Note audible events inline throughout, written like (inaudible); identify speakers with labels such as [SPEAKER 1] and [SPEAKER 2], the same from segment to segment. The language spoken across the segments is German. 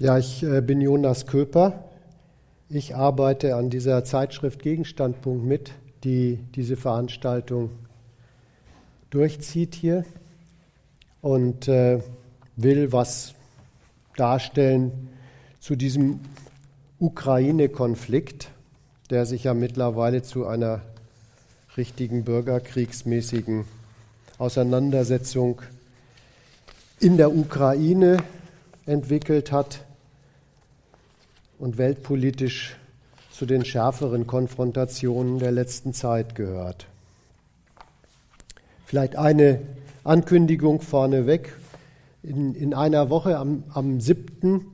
[SPEAKER 1] Ja, ich äh, bin Jonas Köper. Ich arbeite an dieser Zeitschrift Gegenstandpunkt mit, die diese Veranstaltung durchzieht hier und äh, will was darstellen zu diesem Ukraine-Konflikt, der sich ja mittlerweile zu einer richtigen bürgerkriegsmäßigen Auseinandersetzung in der Ukraine entwickelt hat und weltpolitisch zu den schärferen Konfrontationen der letzten Zeit gehört. Vielleicht eine Ankündigung vorneweg. In, in einer Woche am, am 7.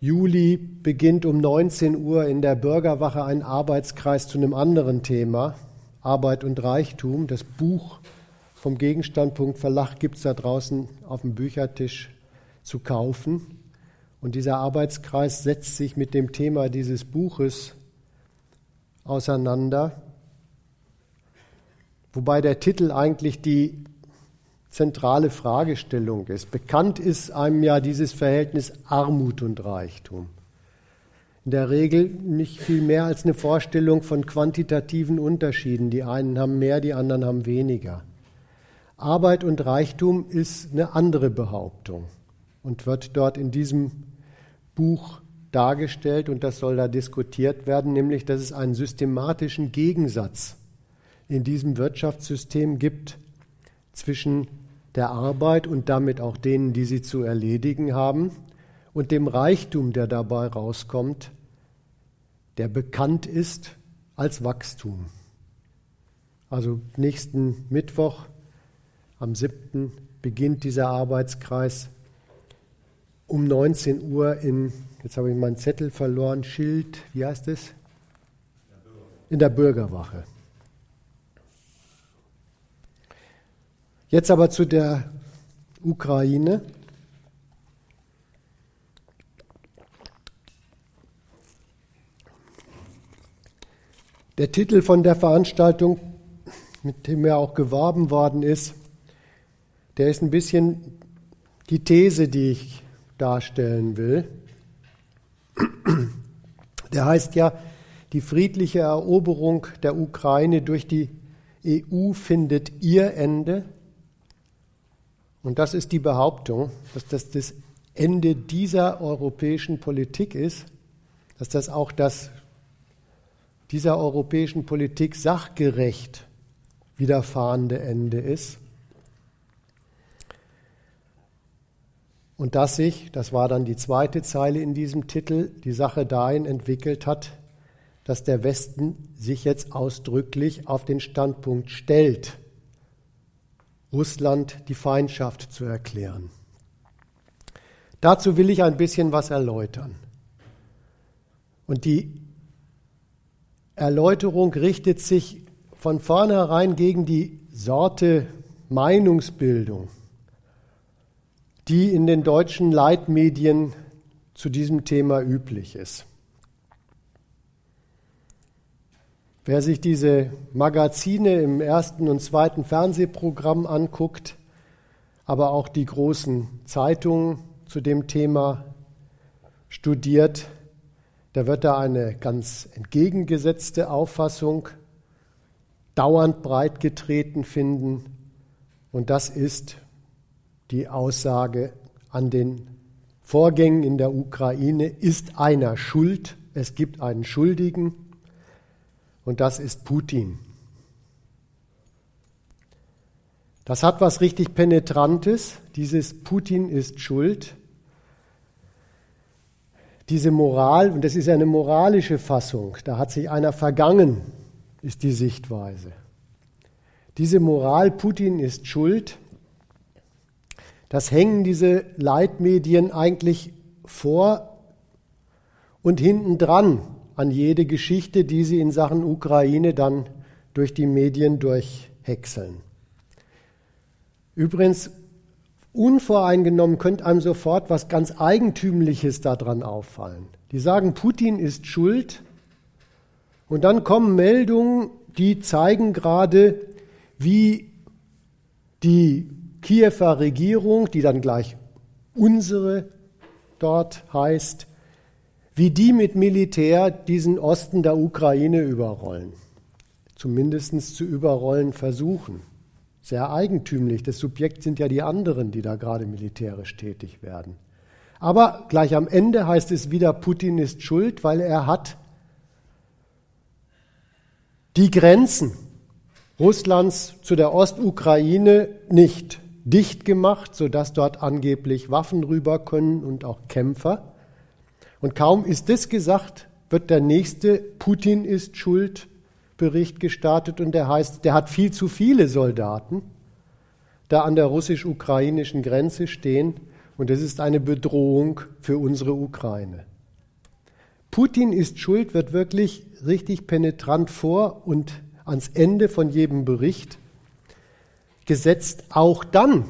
[SPEAKER 1] Juli beginnt um 19 Uhr in der Bürgerwache ein Arbeitskreis zu einem anderen Thema, Arbeit und Reichtum. Das Buch vom Gegenstandpunkt Verlag gibt es da draußen auf dem Büchertisch zu kaufen. Und dieser Arbeitskreis setzt sich mit dem Thema dieses Buches auseinander, wobei der Titel eigentlich die zentrale Fragestellung ist. Bekannt ist einem ja dieses Verhältnis Armut und Reichtum. In der Regel nicht viel mehr als eine Vorstellung von quantitativen Unterschieden. Die einen haben mehr, die anderen haben weniger. Arbeit und Reichtum ist eine andere Behauptung und wird dort in diesem Buch dargestellt und das soll da diskutiert werden, nämlich dass es einen systematischen Gegensatz in diesem Wirtschaftssystem gibt zwischen der Arbeit und damit auch denen, die sie zu erledigen haben, und dem Reichtum, der dabei rauskommt, der bekannt ist als Wachstum. Also nächsten Mittwoch, am 7. beginnt dieser Arbeitskreis um 19 Uhr in, jetzt habe ich meinen Zettel verloren, Schild, wie heißt es? In der Bürgerwache. Jetzt aber zu der Ukraine. Der Titel von der Veranstaltung, mit dem ja auch geworben worden ist, der ist ein bisschen die These, die ich darstellen will. Der heißt ja, die friedliche Eroberung der Ukraine durch die EU findet ihr Ende. Und das ist die Behauptung, dass das das Ende dieser europäischen Politik ist, dass das auch das dieser europäischen Politik sachgerecht widerfahrende Ende ist. Und dass sich, das war dann die zweite Zeile in diesem Titel, die Sache dahin entwickelt hat, dass der Westen sich jetzt ausdrücklich auf den Standpunkt stellt, Russland die Feindschaft zu erklären. Dazu will ich ein bisschen was erläutern. Und die Erläuterung richtet sich von vornherein gegen die Sorte Meinungsbildung, die in den deutschen Leitmedien zu diesem Thema üblich ist. Wer sich diese Magazine im ersten und zweiten Fernsehprogramm anguckt, aber auch die großen Zeitungen zu dem Thema studiert, der wird da eine ganz entgegengesetzte Auffassung dauernd breitgetreten finden. Und das ist die Aussage an den Vorgängen in der Ukraine, ist einer schuld, es gibt einen Schuldigen und das ist Putin. Das hat was richtig Penetrantes, dieses Putin ist schuld. Diese Moral, und das ist eine moralische Fassung, da hat sich einer vergangen, ist die Sichtweise. Diese Moral, Putin ist schuld, das hängen diese Leitmedien eigentlich vor und hinten dran an jede Geschichte, die sie in Sachen Ukraine dann durch die Medien durchhäckseln. Übrigens, unvoreingenommen könnte einem sofort was ganz Eigentümliches daran auffallen. Die sagen, Putin ist schuld und dann kommen Meldungen, die zeigen gerade, wie die Kiewer Regierung, die dann gleich unsere dort heißt, wie die mit Militär diesen Osten der Ukraine überrollen. Zumindest zu überrollen versuchen. Sehr eigentümlich. Das Subjekt sind ja die anderen, die da gerade militärisch tätig werden. Aber gleich am Ende heißt es wieder, Putin ist schuld, weil er hat die Grenzen Russlands zu der Ostukraine nicht dicht gemacht, sodass dort angeblich Waffen rüber können und auch Kämpfer. Und kaum ist das gesagt, wird der nächste Putin ist schuld Bericht gestartet und der heißt, der hat viel zu viele Soldaten da an der russisch-ukrainischen Grenze stehen und es ist eine Bedrohung für unsere Ukraine. Putin ist schuld, wird wirklich richtig penetrant vor und ans Ende von jedem Bericht gesetzt, auch dann,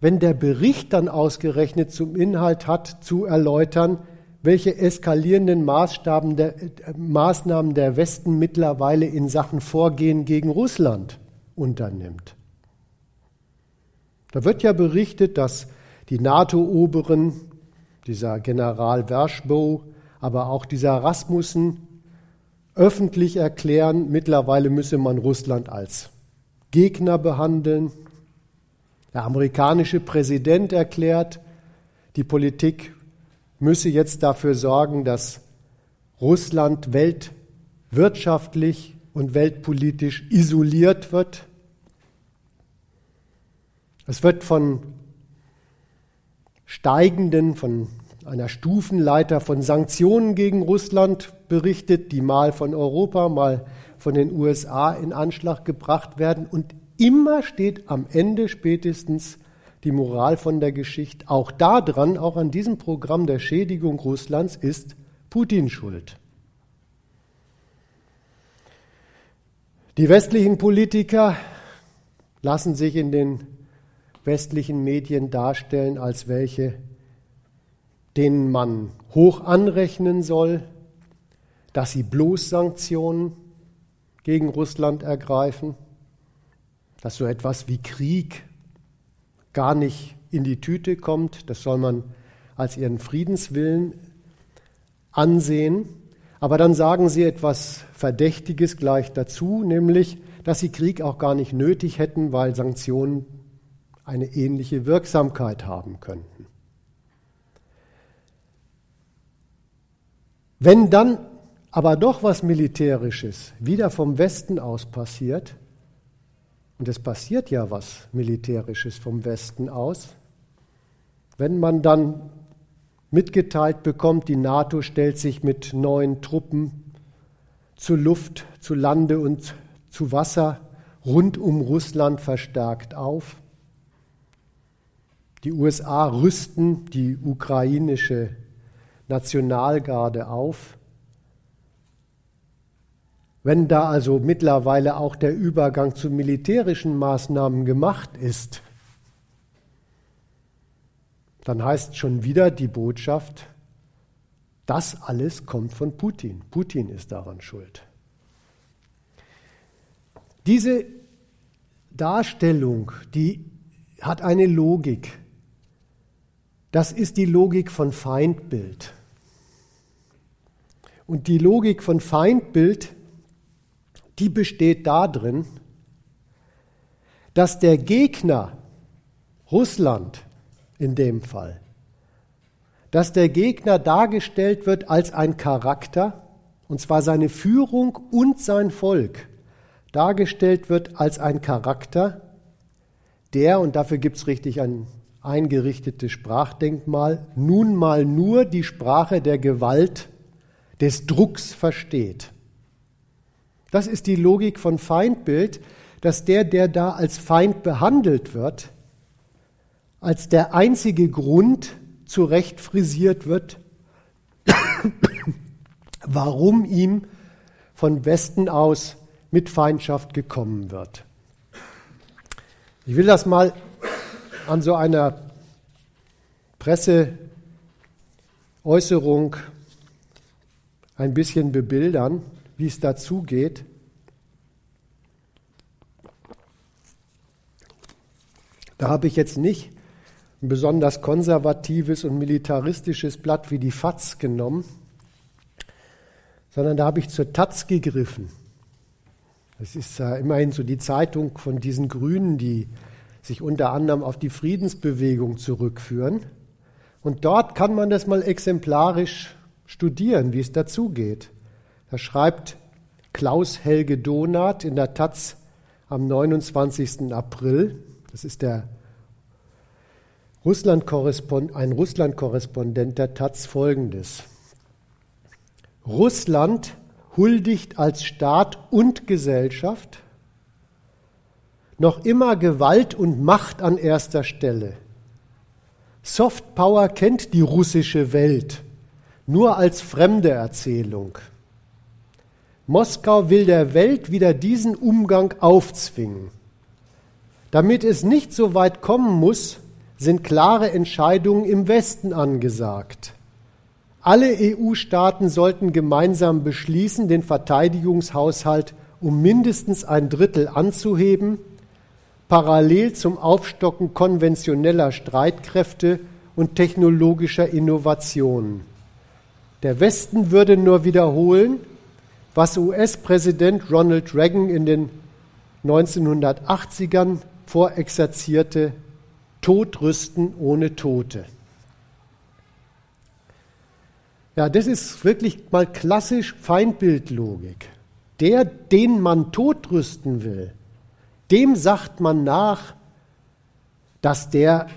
[SPEAKER 1] wenn der Bericht dann ausgerechnet zum Inhalt hat, zu erläutern, welche eskalierenden der, äh, Maßnahmen der Westen mittlerweile in Sachen Vorgehen gegen Russland unternimmt. Da wird ja berichtet, dass die NATO-Oberen, dieser General Verschbow, aber auch dieser Rasmussen öffentlich erklären, mittlerweile müsse man Russland als Gegner behandeln. Der amerikanische Präsident erklärt, die Politik müsse jetzt dafür sorgen, dass Russland weltwirtschaftlich und weltpolitisch isoliert wird. Es wird von steigenden, von einer Stufenleiter von Sanktionen gegen Russland berichtet, die mal von Europa, mal von den USA in Anschlag gebracht werden. Und immer steht am Ende spätestens die Moral von der Geschichte. Auch daran, auch an diesem Programm der Schädigung Russlands ist Putin schuld. Die westlichen Politiker lassen sich in den westlichen Medien darstellen als welche, denen man hoch anrechnen soll, dass sie bloß Sanktionen gegen Russland ergreifen, dass so etwas wie Krieg gar nicht in die Tüte kommt, das soll man als ihren Friedenswillen ansehen. Aber dann sagen sie etwas Verdächtiges gleich dazu, nämlich, dass sie Krieg auch gar nicht nötig hätten, weil Sanktionen eine ähnliche Wirksamkeit haben könnten. Wenn dann aber doch was Militärisches wieder vom Westen aus passiert, und es passiert ja was Militärisches vom Westen aus, wenn man dann mitgeteilt bekommt, die NATO stellt sich mit neuen Truppen zu Luft, zu Lande und zu Wasser rund um Russland verstärkt auf. Die USA rüsten die ukrainische Nationalgarde auf. Wenn da also mittlerweile auch der Übergang zu militärischen Maßnahmen gemacht ist, dann heißt schon wieder die Botschaft, das alles kommt von Putin. Putin ist daran schuld. Diese Darstellung, die hat eine Logik. Das ist die Logik von Feindbild. Und die Logik von Feindbild, die besteht darin, dass der Gegner, Russland in dem Fall, dass der Gegner dargestellt wird als ein Charakter, und zwar seine Führung und sein Volk, dargestellt wird als ein Charakter, der, und dafür gibt es richtig ein eingerichtetes Sprachdenkmal, nun mal nur die Sprache der Gewalt des Drucks versteht. Das ist die Logik von Feindbild, dass der, der da als Feind behandelt wird, als der einzige Grund zurecht frisiert wird, (coughs) warum ihm von Westen aus mit Feindschaft gekommen wird. Ich will das mal an so einer Presseäußerung ein bisschen bebildern, wie es dazu geht. Da habe ich jetzt nicht ein besonders konservatives und militaristisches Blatt wie die FAZ genommen, sondern da habe ich zur Taz gegriffen. Das ist äh, immerhin so die Zeitung von diesen Grünen, die sich unter anderem auf die Friedensbewegung zurückführen. Und dort kann man das mal exemplarisch studieren, wie es dazugeht. Da schreibt Klaus Helge Donath in der Taz am 29. April, das ist der Russland ein Russland-Korrespondent der Taz folgendes. Russland huldigt als Staat und Gesellschaft noch immer Gewalt und Macht an erster Stelle. Soft Power kennt die russische Welt nur als fremde Erzählung. Moskau will der Welt wieder diesen Umgang aufzwingen. Damit es nicht so weit kommen muss, sind klare Entscheidungen im Westen angesagt. Alle EU-Staaten sollten gemeinsam beschließen, den Verteidigungshaushalt um mindestens ein Drittel anzuheben, parallel zum Aufstocken konventioneller Streitkräfte und technologischer Innovationen. Der Westen würde nur wiederholen, was US-Präsident Ronald Reagan in den 1980ern vorexerzierte, Todrüsten ohne Tote. Ja, das ist wirklich mal klassisch Feindbildlogik. Der, den man totrüsten will, dem sagt man nach, dass der,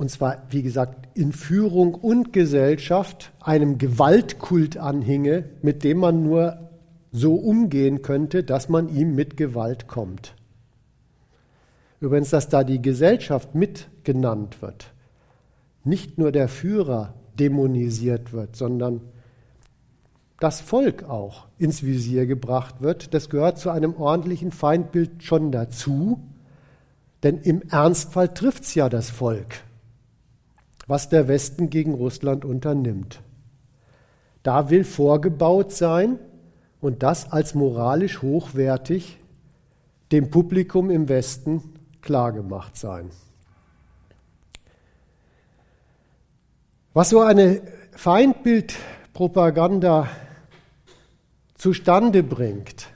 [SPEAKER 1] und zwar, wie gesagt, in Führung und Gesellschaft einem Gewaltkult anhinge, mit dem man nur so umgehen könnte, dass man ihm mit Gewalt kommt. Übrigens, dass da die Gesellschaft mitgenannt wird, nicht nur der Führer dämonisiert wird, sondern das Volk auch ins Visier gebracht wird, das gehört zu einem ordentlichen Feindbild schon dazu, denn im Ernstfall trifft es ja das Volk, was der Westen gegen Russland unternimmt. Da will vorgebaut sein und das als moralisch hochwertig dem Publikum im Westen klargemacht sein. Was so eine Feindbildpropaganda zustande bringt,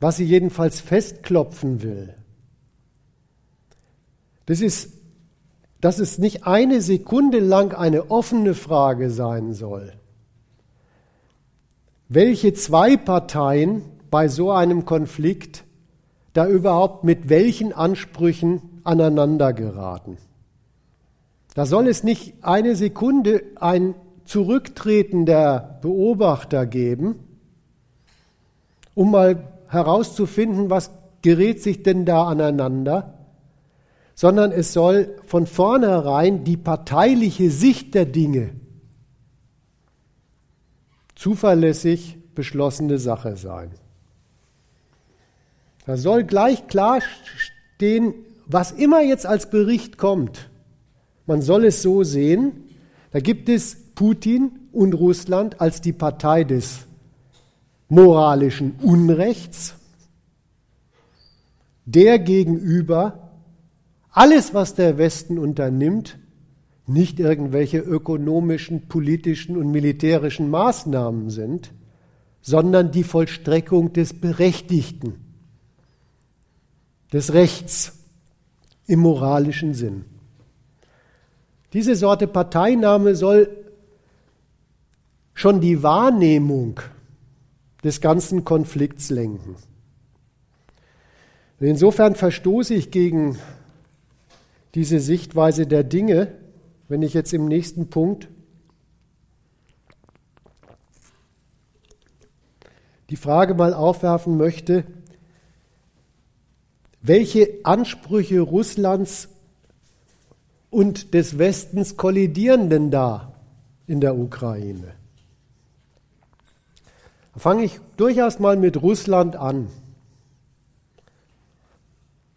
[SPEAKER 1] was sie jedenfalls festklopfen will, das ist, dass es nicht eine Sekunde lang eine offene Frage sein soll, welche zwei Parteien bei so einem Konflikt da überhaupt mit welchen Ansprüchen aneinander geraten. Da soll es nicht eine Sekunde ein Zurücktreten der Beobachter geben, um mal herauszufinden, was gerät sich denn da aneinander, sondern es soll von vornherein die parteiliche Sicht der Dinge zuverlässig beschlossene Sache sein. Da soll gleich klar stehen, was immer jetzt als Bericht kommt, man soll es so sehen, da gibt es Putin und Russland als die Partei des moralischen Unrechts, der gegenüber alles, was der Westen unternimmt, nicht irgendwelche ökonomischen, politischen und militärischen Maßnahmen sind, sondern die Vollstreckung des Berechtigten, des Rechts im moralischen Sinn. Diese Sorte Parteinahme soll schon die Wahrnehmung des ganzen Konflikts lenken. Insofern verstoße ich gegen diese Sichtweise der Dinge, wenn ich jetzt im nächsten Punkt die Frage mal aufwerfen möchte, welche Ansprüche Russlands und des Westens kollidieren denn da in der Ukraine? Da fange ich durchaus mal mit Russland an.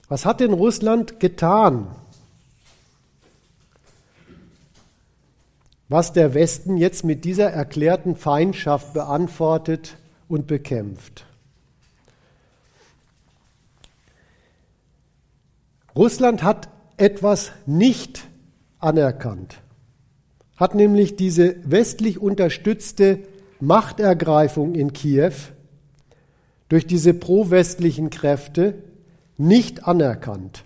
[SPEAKER 1] Was hat denn Russland getan, was der Westen jetzt mit dieser erklärten Feindschaft beantwortet und bekämpft? Russland hat etwas nicht anerkannt, hat nämlich diese westlich unterstützte Machtergreifung in Kiew durch diese pro-westlichen Kräfte nicht anerkannt.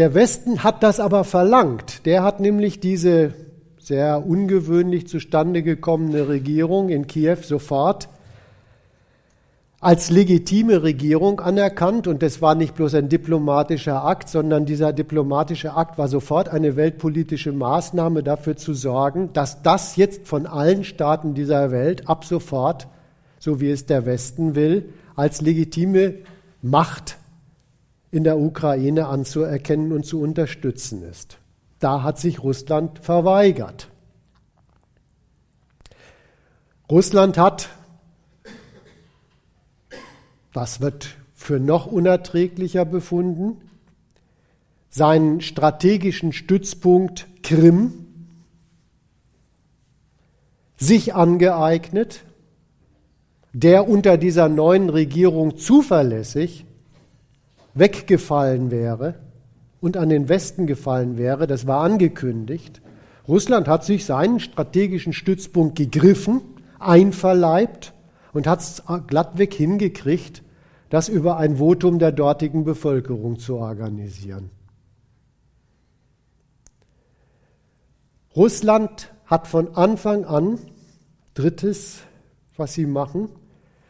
[SPEAKER 1] Der Westen hat das aber verlangt. Der hat nämlich diese sehr ungewöhnlich zustande gekommene Regierung in Kiew sofort als legitime Regierung anerkannt und das war nicht bloß ein diplomatischer Akt, sondern dieser diplomatische Akt war sofort eine weltpolitische Maßnahme dafür zu sorgen, dass das jetzt von allen Staaten dieser Welt ab sofort, so wie es der Westen will, als legitime Macht in der Ukraine anzuerkennen und zu unterstützen ist. Da hat sich Russland verweigert. Russland hat das wird für noch unerträglicher befunden, seinen strategischen Stützpunkt Krim sich angeeignet, der unter dieser neuen Regierung zuverlässig weggefallen wäre und an den Westen gefallen wäre, das war angekündigt. Russland hat sich seinen strategischen Stützpunkt gegriffen, einverleibt und hat es glattweg hingekriegt, das über ein Votum der dortigen Bevölkerung zu organisieren. Russland hat von Anfang an, drittes, was sie machen,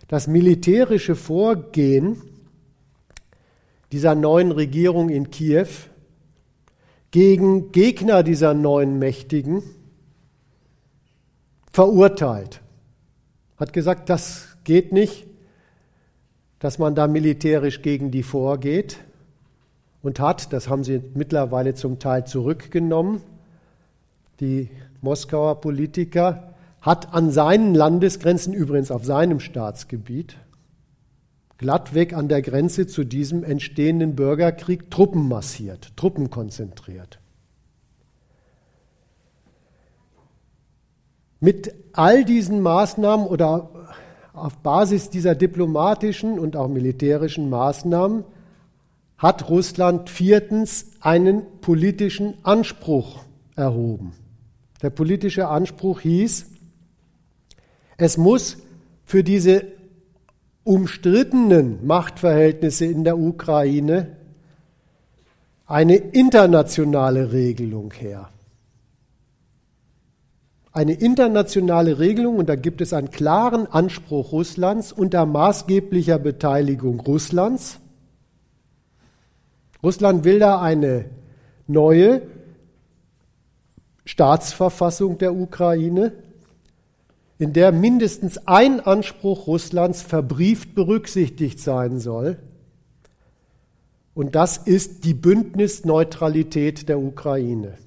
[SPEAKER 1] das militärische Vorgehen dieser neuen Regierung in Kiew gegen Gegner dieser neuen Mächtigen verurteilt. Hat gesagt, das geht nicht, dass man da militärisch gegen die vorgeht und hat, das haben sie mittlerweile zum Teil zurückgenommen, die Moskauer Politiker, hat an seinen Landesgrenzen, übrigens auf seinem Staatsgebiet, glattweg an der Grenze zu diesem entstehenden Bürgerkrieg Truppen massiert, Truppen konzentriert. Mit all diesen Maßnahmen oder auf Basis dieser diplomatischen und auch militärischen Maßnahmen hat Russland viertens einen politischen Anspruch erhoben. Der politische Anspruch hieß, es muss für diese umstrittenen Machtverhältnisse in der Ukraine eine internationale Regelung her eine internationale Regelung und da gibt es einen klaren Anspruch Russlands unter maßgeblicher Beteiligung Russlands. Russland will da eine neue Staatsverfassung der Ukraine, in der mindestens ein Anspruch Russlands verbrieft berücksichtigt sein soll. Und das ist die Bündnisneutralität der Ukraine.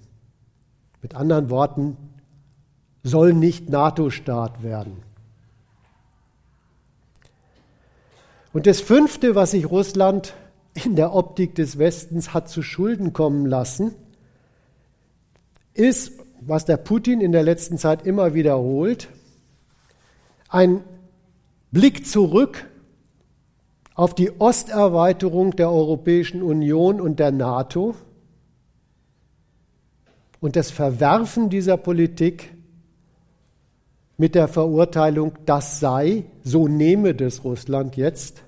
[SPEAKER 1] Mit anderen Worten, soll nicht NATO-Staat werden. Und das Fünfte, was sich Russland in der Optik des Westens hat zu Schulden kommen lassen, ist, was der Putin in der letzten Zeit immer wiederholt, ein Blick zurück auf die Osterweiterung der Europäischen Union und der NATO und das Verwerfen dieser Politik mit der Verurteilung, das sei, so nehme das Russland jetzt,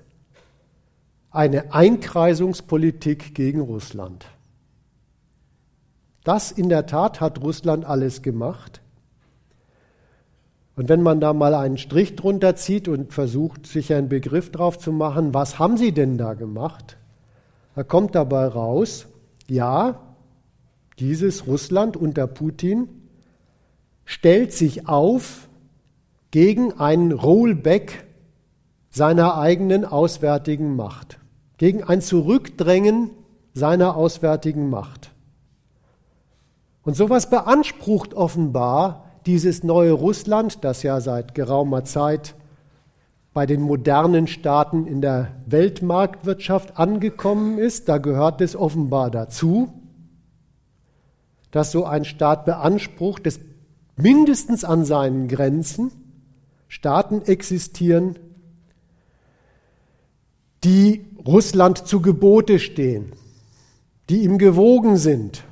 [SPEAKER 1] eine Einkreisungspolitik gegen Russland. Das in der Tat hat Russland alles gemacht. Und wenn man da mal einen Strich drunter zieht und versucht, sich einen Begriff drauf zu machen, was haben sie denn da gemacht? Da kommt dabei raus, ja, dieses Russland unter Putin stellt sich auf gegen ein Rollback seiner eigenen auswärtigen Macht, gegen ein Zurückdrängen seiner auswärtigen Macht. Und sowas beansprucht offenbar dieses neue Russland, das ja seit geraumer Zeit bei den modernen Staaten in der Weltmarktwirtschaft angekommen ist. Da gehört es offenbar dazu, dass so ein Staat beansprucht, dass mindestens an seinen Grenzen Staaten existieren, die Russland zu Gebote stehen, die ihm gewogen sind,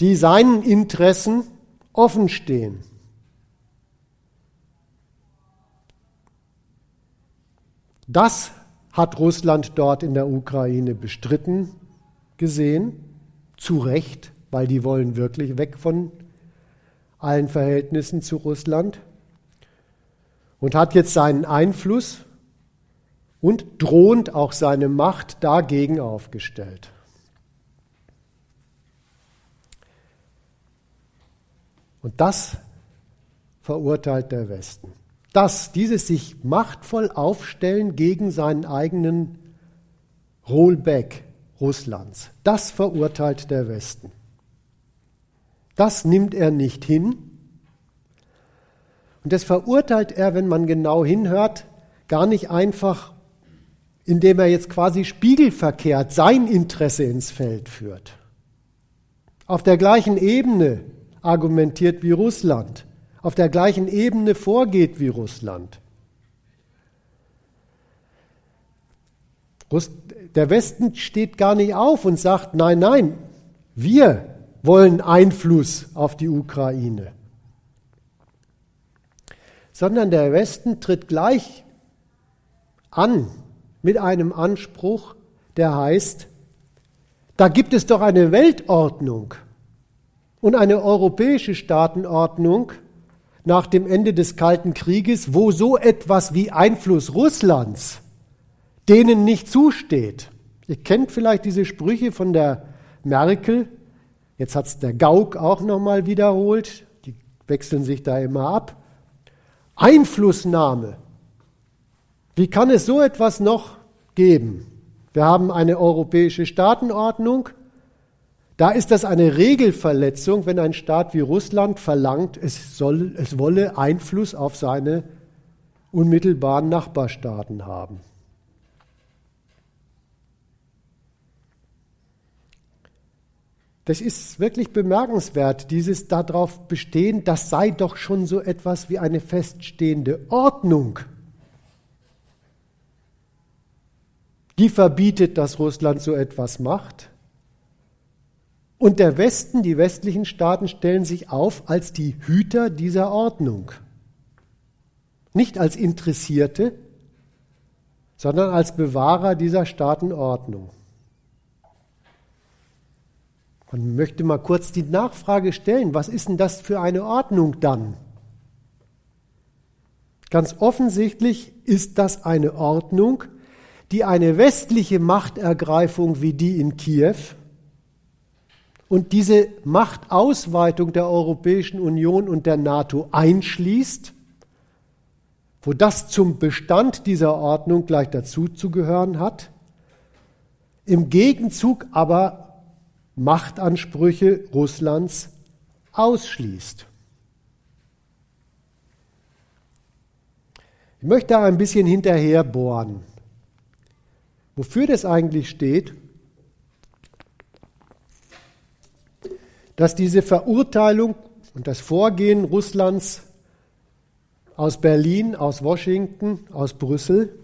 [SPEAKER 1] die seinen Interessen offen stehen. Das hat Russland dort in der Ukraine bestritten gesehen, zu Recht, weil die wollen wirklich weg von allen Verhältnissen zu Russland und hat jetzt seinen Einfluss und drohend auch seine Macht dagegen aufgestellt. Und das verurteilt der Westen. Das, dieses sich machtvoll aufstellen gegen seinen eigenen Rollback Russlands, das verurteilt der Westen. Das nimmt er nicht hin. Und das verurteilt er, wenn man genau hinhört, gar nicht einfach, indem er jetzt quasi spiegelverkehrt sein Interesse ins Feld führt. Auf der gleichen Ebene argumentiert wie Russland, auf der gleichen Ebene vorgeht wie Russland. Der Westen steht gar nicht auf und sagt, nein, nein, wir wollen Einfluss auf die Ukraine, sondern der Westen tritt gleich an mit einem Anspruch, der heißt, da gibt es doch eine Weltordnung und eine europäische Staatenordnung nach dem Ende des Kalten Krieges, wo so etwas wie Einfluss Russlands denen nicht zusteht. Ihr kennt vielleicht diese Sprüche von der Merkel, jetzt hat es der Gauck auch nochmal wiederholt, die wechseln sich da immer ab. Einflussnahme. Wie kann es so etwas noch geben? Wir haben eine europäische Staatenordnung, da ist das eine Regelverletzung, wenn ein Staat wie Russland verlangt, es, soll, es wolle Einfluss auf seine unmittelbaren Nachbarstaaten haben. Das ist wirklich bemerkenswert, dieses darauf bestehen, das sei doch schon so etwas wie eine feststehende Ordnung. Die verbietet, dass Russland so etwas macht. Und der Westen, die westlichen Staaten stellen sich auf als die Hüter dieser Ordnung. Nicht als Interessierte, sondern als Bewahrer dieser Staatenordnung. Man möchte mal kurz die Nachfrage stellen, was ist denn das für eine Ordnung dann? Ganz offensichtlich ist das eine Ordnung, die eine westliche Machtergreifung wie die in Kiew und diese Machtausweitung der Europäischen Union und der NATO einschließt, wo das zum Bestand dieser Ordnung gleich dazuzugehören hat, im Gegenzug aber Machtansprüche Russlands ausschließt. Ich möchte da ein bisschen hinterher bohren. Wofür das eigentlich steht dass diese Verurteilung und das Vorgehen Russlands aus Berlin, aus Washington, aus Brüssel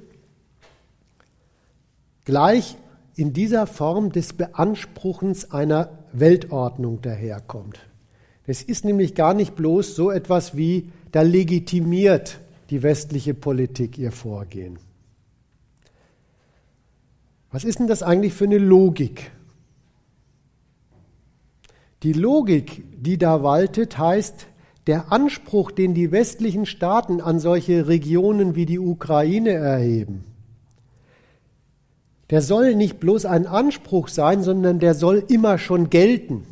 [SPEAKER 1] gleich in dieser Form des Beanspruchens einer Weltordnung daherkommt. Es ist nämlich gar nicht bloß so etwas wie, da legitimiert die westliche Politik ihr Vorgehen. Was ist denn das eigentlich für eine Logik? Die Logik, die da waltet, heißt, der Anspruch, den die westlichen Staaten an solche Regionen wie die Ukraine erheben, der soll nicht bloß ein Anspruch sein, sondern der soll immer schon gelten.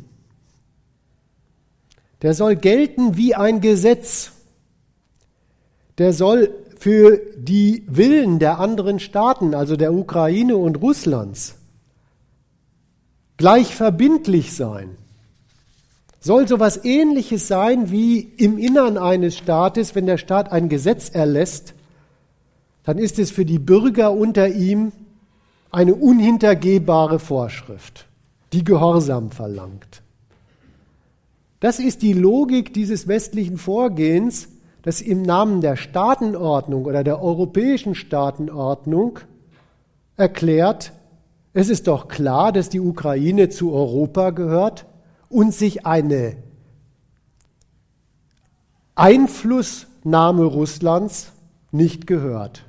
[SPEAKER 1] Der soll gelten wie ein Gesetz. Der soll für die Willen der anderen Staaten, also der Ukraine und Russlands, gleich verbindlich sein soll so etwas Ähnliches sein wie im Innern eines Staates, wenn der Staat ein Gesetz erlässt, dann ist es für die Bürger unter ihm eine unhintergehbare Vorschrift, die Gehorsam verlangt. Das ist die Logik dieses westlichen Vorgehens, das im Namen der Staatenordnung oder der europäischen Staatenordnung erklärt, es ist doch klar, dass die Ukraine zu Europa gehört und sich eine Einflussnahme Russlands nicht gehört.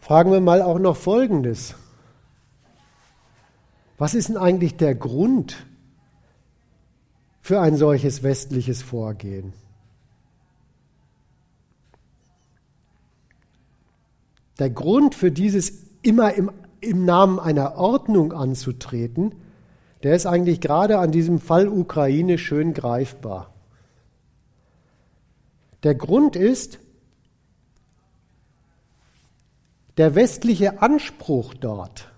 [SPEAKER 1] Fragen wir mal auch noch Folgendes. Was ist denn eigentlich der Grund für ein solches westliches Vorgehen? Der Grund für dieses immer im, im Namen einer Ordnung anzutreten, der ist eigentlich gerade an diesem Fall Ukraine schön greifbar. Der Grund ist, der westliche Anspruch dort,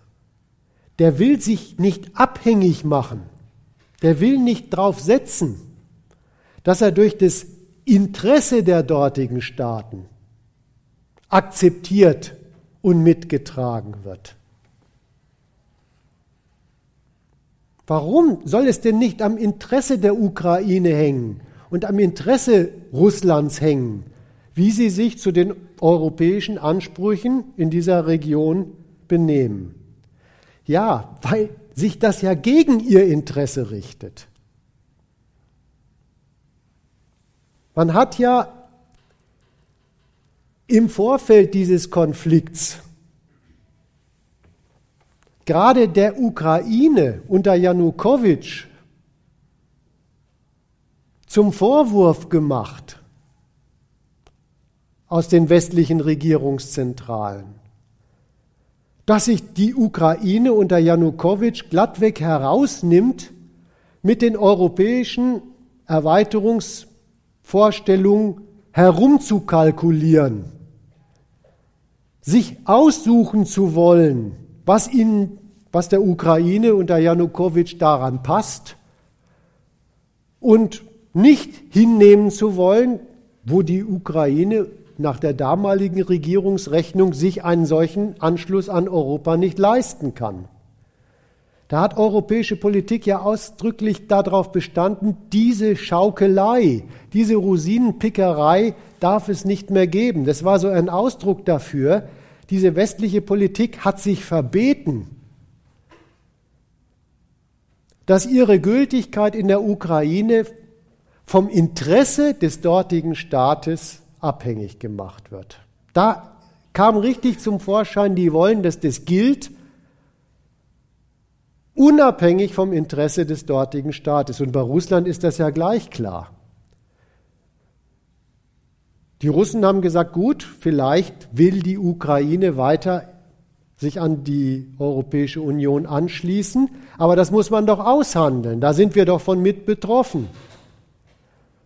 [SPEAKER 1] der will sich nicht abhängig machen, der will nicht darauf setzen, dass er durch das Interesse der dortigen Staaten akzeptiert und mitgetragen wird. Warum soll es denn nicht am Interesse der Ukraine hängen und am Interesse Russlands hängen, wie sie sich zu den europäischen Ansprüchen in dieser Region benehmen? Ja, weil sich das ja gegen ihr Interesse richtet. Man hat ja im Vorfeld dieses Konflikts gerade der Ukraine unter Janukowitsch zum Vorwurf gemacht aus den westlichen Regierungszentralen, dass sich die Ukraine unter Janukowitsch glattweg herausnimmt, mit den europäischen Erweiterungsvorstellungen herumzukalkulieren sich aussuchen zu wollen, was, ihnen, was der Ukraine unter Janukowitsch daran passt und nicht hinnehmen zu wollen, wo die Ukraine nach der damaligen Regierungsrechnung sich einen solchen Anschluss an Europa nicht leisten kann. Da hat europäische Politik ja ausdrücklich darauf bestanden, diese Schaukelei, diese Rosinenpickerei darf es nicht mehr geben. Das war so ein Ausdruck dafür, diese westliche Politik hat sich verbeten, dass ihre Gültigkeit in der Ukraine vom Interesse des dortigen Staates abhängig gemacht wird. Da kam richtig zum Vorschein, die wollen, dass das gilt, unabhängig vom Interesse des dortigen Staates. Und bei Russland ist das ja gleich klar. Die Russen haben gesagt, gut, vielleicht will die Ukraine weiter sich an die Europäische Union anschließen, aber das muss man doch aushandeln. Da sind wir doch von mit betroffen.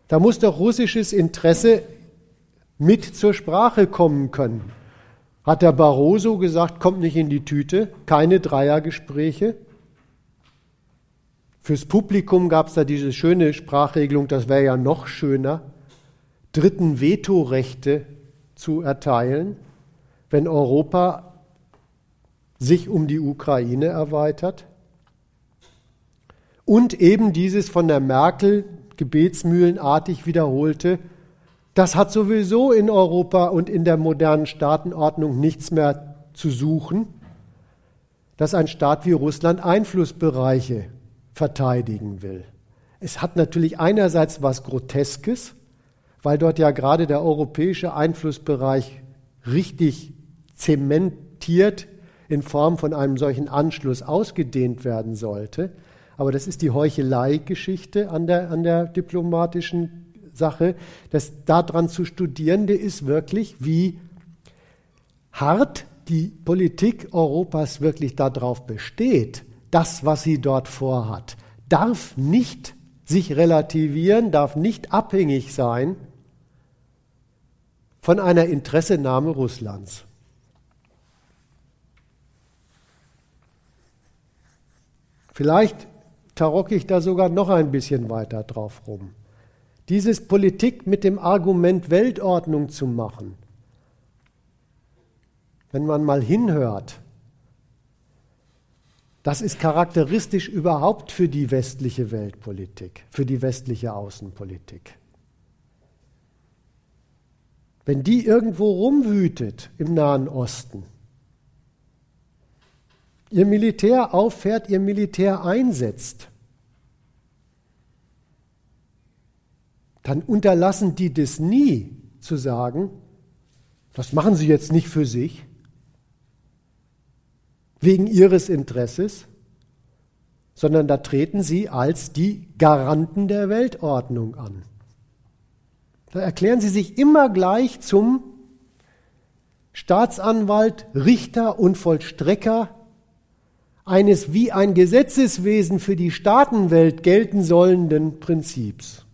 [SPEAKER 1] Da muss doch russisches Interesse mit zur Sprache kommen können. Hat der Barroso gesagt, kommt nicht in die Tüte, keine Dreiergespräche. Fürs Publikum gab es da diese schöne Sprachregelung, das wäre ja noch schöner, dritten Vetorechte zu erteilen, wenn Europa sich um die Ukraine erweitert. Und eben dieses von der Merkel gebetsmühlenartig wiederholte, das hat sowieso in Europa und in der modernen Staatenordnung nichts mehr zu suchen, dass ein Staat wie Russland Einflussbereiche verteidigen will. Es hat natürlich einerseits was Groteskes, weil dort ja gerade der europäische Einflussbereich richtig zementiert in Form von einem solchen Anschluss ausgedehnt werden sollte. Aber das ist die Heuchelei-Geschichte an der, an der diplomatischen Sache. Das daran zu Studierende ist wirklich, wie hart die Politik Europas wirklich darauf besteht, das, was sie dort vorhat, darf nicht sich relativieren, darf nicht abhängig sein von einer Interessenahme Russlands. Vielleicht tarocke ich da sogar noch ein bisschen weiter drauf rum. Dieses Politik mit dem Argument Weltordnung zu machen, wenn man mal hinhört, das ist charakteristisch überhaupt für die westliche Weltpolitik, für die westliche Außenpolitik. Wenn die irgendwo rumwütet im Nahen Osten, ihr Militär auffährt, ihr Militär einsetzt, dann unterlassen die das nie zu sagen, das machen sie jetzt nicht für sich, wegen ihres Interesses, sondern da treten sie als die Garanten der Weltordnung an. Da erklären sie sich immer gleich zum Staatsanwalt, Richter und Vollstrecker eines wie ein Gesetzeswesen für die Staatenwelt gelten sollenden Prinzips.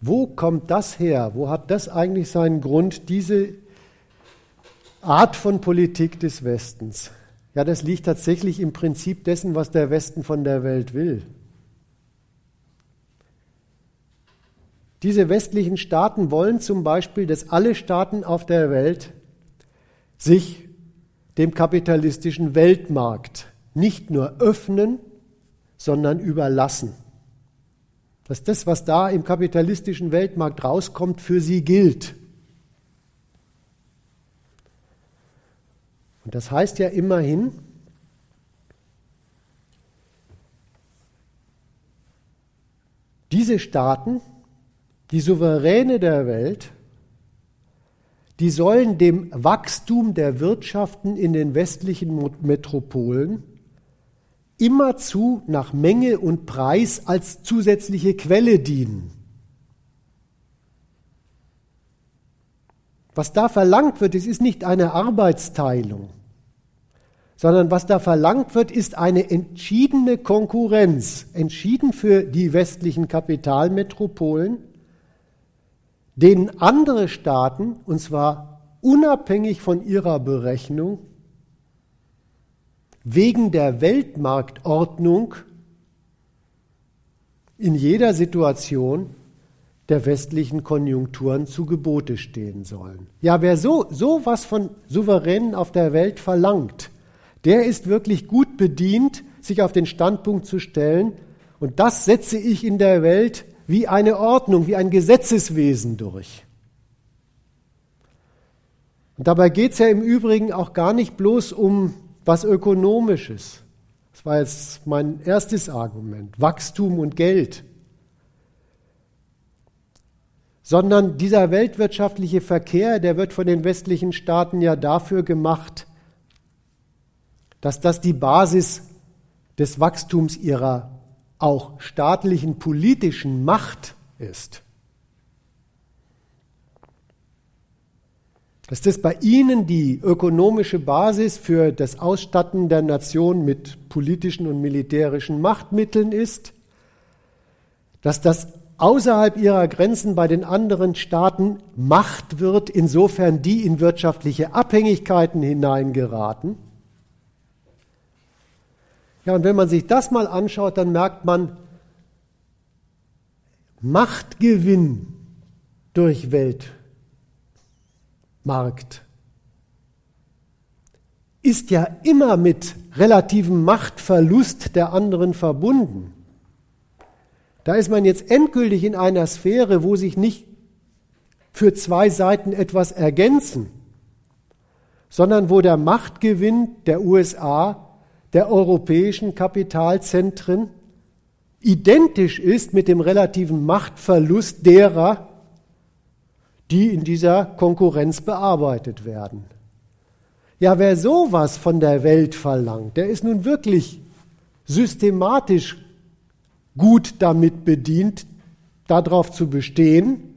[SPEAKER 1] Wo kommt das her? Wo hat das eigentlich seinen Grund, diese Art von Politik des Westens? Ja, das liegt tatsächlich im Prinzip dessen, was der Westen von der Welt will. Diese westlichen Staaten wollen zum Beispiel, dass alle Staaten auf der Welt sich dem kapitalistischen Weltmarkt nicht nur öffnen, sondern überlassen. Dass das, was da im kapitalistischen Weltmarkt rauskommt, für sie gilt. Und das heißt ja immerhin, diese Staaten die Souveräne der Welt, die sollen dem Wachstum der Wirtschaften in den westlichen Metropolen immerzu nach Menge und Preis als zusätzliche Quelle dienen. Was da verlangt wird, es ist nicht eine Arbeitsteilung, sondern was da verlangt wird, ist eine entschiedene Konkurrenz, entschieden für die westlichen Kapitalmetropolen denen andere Staaten, und zwar unabhängig von ihrer Berechnung, wegen der Weltmarktordnung in jeder Situation der westlichen Konjunkturen zu Gebote stehen sollen. Ja, wer so, so was von Souveränen auf der Welt verlangt, der ist wirklich gut bedient, sich auf den Standpunkt zu stellen, und das setze ich in der Welt wie eine Ordnung, wie ein Gesetzeswesen durch. Und dabei geht es ja im Übrigen auch gar nicht bloß um was Ökonomisches. Das war jetzt mein erstes Argument, Wachstum und Geld. Sondern dieser weltwirtschaftliche Verkehr, der wird von den westlichen Staaten ja dafür gemacht, dass das die Basis des Wachstums ihrer auch staatlichen politischen Macht ist. Dass das bei Ihnen die ökonomische Basis für das Ausstatten der Nation mit politischen und militärischen Machtmitteln ist, dass das außerhalb ihrer Grenzen bei den anderen Staaten Macht wird, insofern die in wirtschaftliche Abhängigkeiten hineingeraten ja, und wenn man sich das mal anschaut, dann merkt man, Machtgewinn durch Weltmarkt ist ja immer mit relativem Machtverlust der anderen verbunden. Da ist man jetzt endgültig in einer Sphäre, wo sich nicht für zwei Seiten etwas ergänzen, sondern wo der Machtgewinn der USA der europäischen Kapitalzentren identisch ist mit dem relativen Machtverlust derer, die in dieser Konkurrenz bearbeitet werden. Ja, wer sowas von der Welt verlangt, der ist nun wirklich systematisch gut damit bedient, darauf zu bestehen.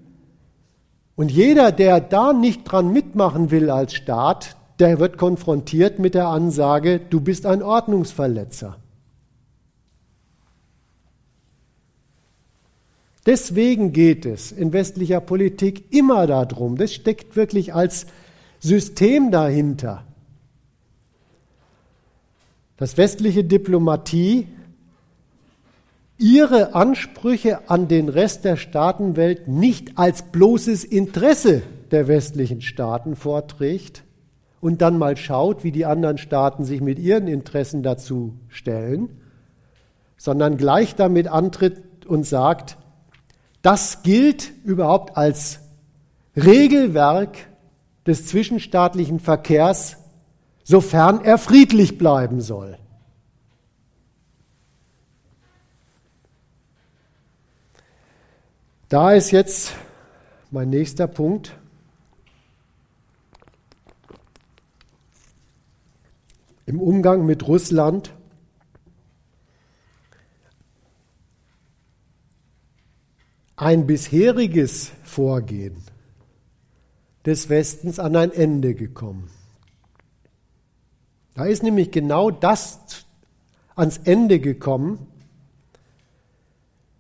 [SPEAKER 1] Und jeder, der da nicht dran mitmachen will als Staat, der wird konfrontiert mit der Ansage, du bist ein Ordnungsverletzer. Deswegen geht es in westlicher Politik immer darum, das steckt wirklich als System dahinter, dass westliche Diplomatie ihre Ansprüche an den Rest der Staatenwelt nicht als bloßes Interesse der westlichen Staaten vorträgt, und dann mal schaut, wie die anderen Staaten sich mit ihren Interessen dazu stellen, sondern gleich damit antritt und sagt, das gilt überhaupt als Regelwerk des zwischenstaatlichen Verkehrs, sofern er friedlich bleiben soll. Da ist jetzt mein nächster Punkt. Im Umgang mit Russland ein bisheriges Vorgehen des Westens an ein Ende gekommen. Da ist nämlich genau das ans Ende gekommen,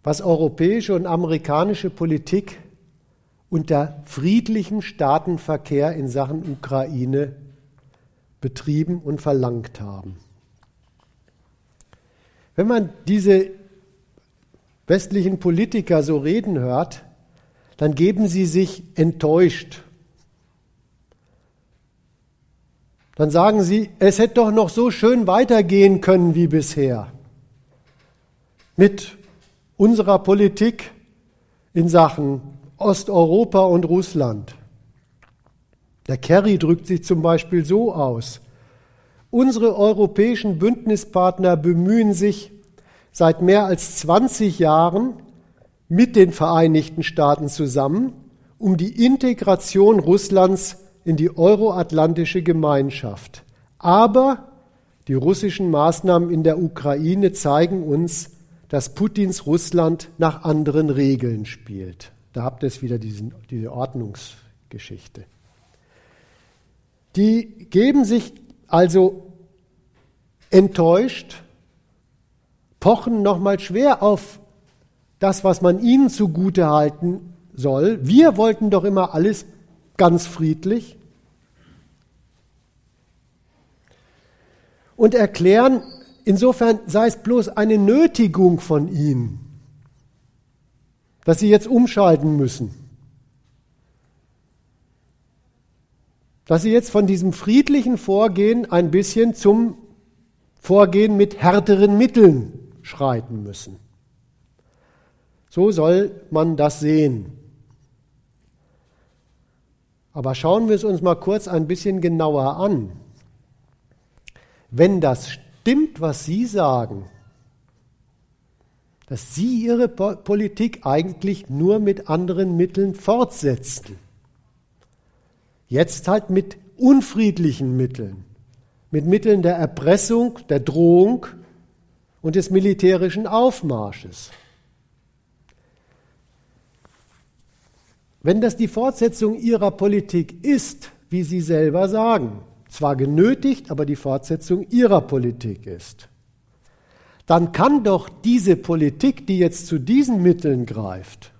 [SPEAKER 1] was europäische und amerikanische Politik unter friedlichem Staatenverkehr in Sachen Ukraine betrieben und verlangt haben. Wenn man diese westlichen Politiker so reden hört, dann geben sie sich enttäuscht. Dann sagen sie, es hätte doch noch so schön weitergehen können wie bisher. Mit unserer Politik in Sachen Osteuropa und Russland. Der Kerry drückt sich zum Beispiel so aus. Unsere europäischen Bündnispartner bemühen sich seit mehr als 20 Jahren mit den Vereinigten Staaten zusammen um die Integration Russlands in die euroatlantische Gemeinschaft. Aber die russischen Maßnahmen in der Ukraine zeigen uns, dass Putins Russland nach anderen Regeln spielt. Da habt ihr es wieder, diesen, diese Ordnungsgeschichte. Die geben sich also enttäuscht, pochen nochmal schwer auf das, was man ihnen zugute halten soll. Wir wollten doch immer alles ganz friedlich. Und erklären, insofern sei es bloß eine Nötigung von ihnen, dass sie jetzt umschalten müssen. Dass sie jetzt von diesem friedlichen Vorgehen ein bisschen zum Vorgehen mit härteren Mitteln schreiten müssen. So soll man das sehen. Aber schauen wir es uns mal kurz ein bisschen genauer an. Wenn das stimmt, was Sie sagen, dass sie ihre Politik eigentlich nur mit anderen Mitteln fortsetzten. Jetzt halt mit unfriedlichen Mitteln, mit Mitteln der Erpressung, der Drohung und des militärischen Aufmarsches. Wenn das die Fortsetzung ihrer Politik ist, wie sie selber sagen, zwar genötigt, aber die Fortsetzung ihrer Politik ist, dann kann doch diese Politik, die jetzt zu diesen Mitteln greift,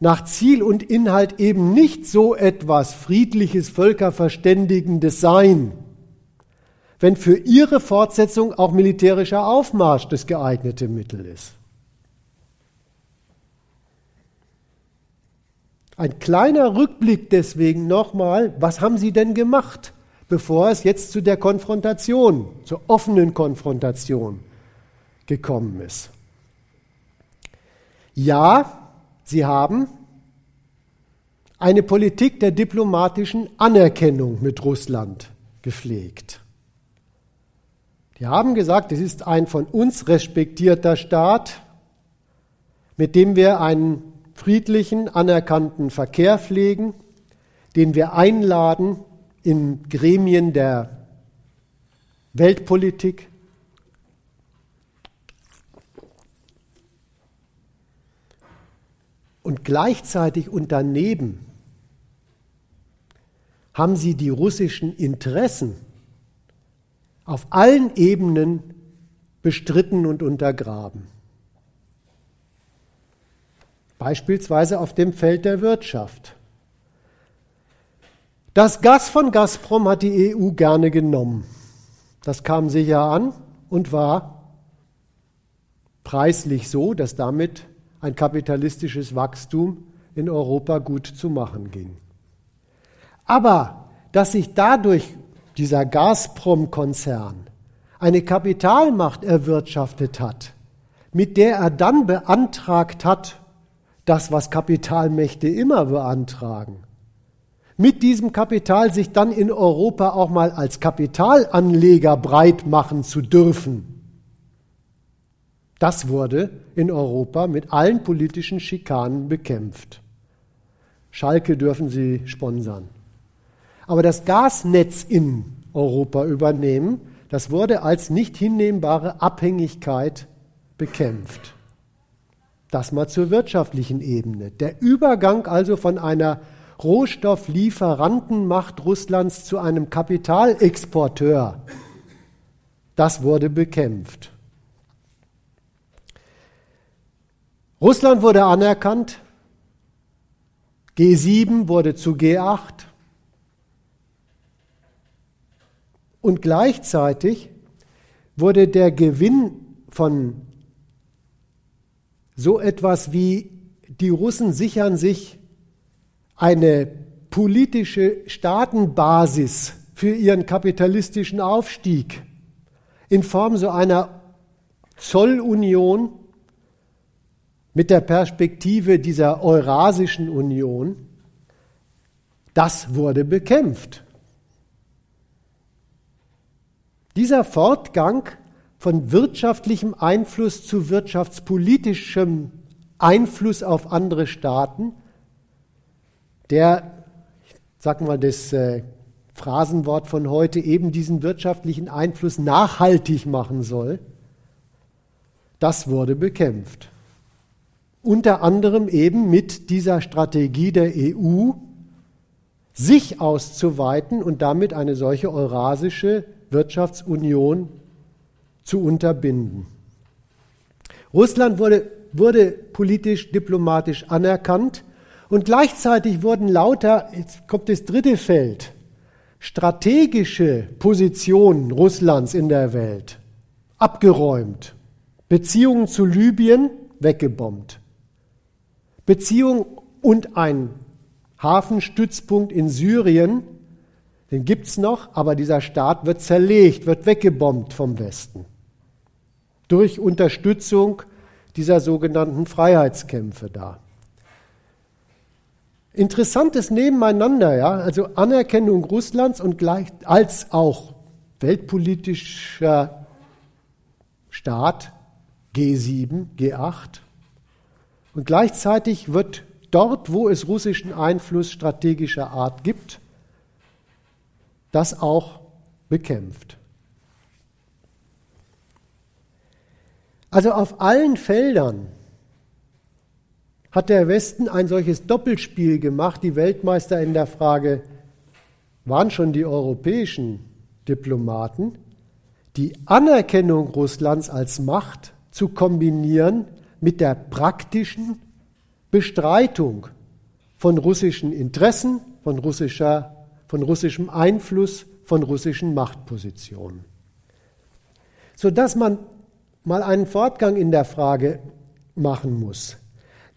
[SPEAKER 1] nach Ziel und Inhalt eben nicht so etwas friedliches, völkerverständigendes sein, wenn für ihre Fortsetzung auch militärischer Aufmarsch das geeignete Mittel ist. Ein kleiner Rückblick deswegen nochmal, was haben Sie denn gemacht? bevor es jetzt zu der Konfrontation, zur offenen Konfrontation gekommen ist. Ja, sie haben eine Politik der diplomatischen Anerkennung mit Russland gepflegt. Die haben gesagt, es ist ein von uns respektierter Staat, mit dem wir einen friedlichen, anerkannten Verkehr pflegen, den wir einladen, in Gremien der Weltpolitik. Und gleichzeitig und daneben haben sie die russischen Interessen auf allen Ebenen bestritten und untergraben. Beispielsweise auf dem Feld der Wirtschaft. Das Gas von Gazprom hat die EU gerne genommen. Das kam sicher an und war preislich so, dass damit ein kapitalistisches Wachstum in Europa gut zu machen ging. Aber dass sich dadurch dieser Gazprom-Konzern eine Kapitalmacht erwirtschaftet hat, mit der er dann beantragt hat, das, was Kapitalmächte immer beantragen. Mit diesem Kapital sich dann in Europa auch mal als Kapitalanleger breit machen zu dürfen. Das wurde in Europa mit allen politischen Schikanen bekämpft. Schalke dürfen Sie sponsern. Aber das Gasnetz in Europa übernehmen, das wurde als nicht hinnehmbare Abhängigkeit bekämpft. Das mal zur wirtschaftlichen Ebene. Der Übergang also von einer Rohstofflieferantenmacht Russlands zu einem Kapitalexporteur, das wurde bekämpft. Russland wurde anerkannt, G7 wurde zu G8 und gleichzeitig wurde der Gewinn von so etwas wie die Russen sichern sich eine politische Staatenbasis für ihren kapitalistischen Aufstieg in Form so einer Zollunion mit der Perspektive dieser Eurasischen Union, das wurde bekämpft. Dieser Fortgang von wirtschaftlichem Einfluss zu wirtschaftspolitischem Einfluss auf andere Staaten, der, sag mal, das äh, Phrasenwort von heute eben diesen wirtschaftlichen Einfluss nachhaltig machen soll, das wurde bekämpft. Unter anderem eben mit dieser Strategie der EU, sich auszuweiten und damit eine solche eurasische Wirtschaftsunion zu unterbinden. Russland wurde, wurde politisch, diplomatisch anerkannt und gleichzeitig wurden lauter, jetzt kommt das dritte Feld, strategische Positionen Russlands in der Welt abgeräumt. Beziehungen zu Libyen weggebombt. Beziehung und ein Hafenstützpunkt in Syrien den gibt es noch, aber dieser Staat wird zerlegt, wird weggebombt vom Westen durch Unterstützung dieser sogenannten Freiheitskämpfe da. Interessantes Nebeneinander, ja, also Anerkennung Russlands und gleich als auch weltpolitischer Staat G7, G8 und gleichzeitig wird dort, wo es russischen Einfluss strategischer Art gibt, das auch bekämpft. Also auf allen Feldern hat der Westen ein solches Doppelspiel gemacht. Die Weltmeister in der Frage waren schon die europäischen Diplomaten, die Anerkennung Russlands als Macht zu kombinieren mit der praktischen Bestreitung von russischen Interessen, von, russischer, von russischem Einfluss, von russischen Machtpositionen. Sodass man mal einen Fortgang in der Frage machen muss,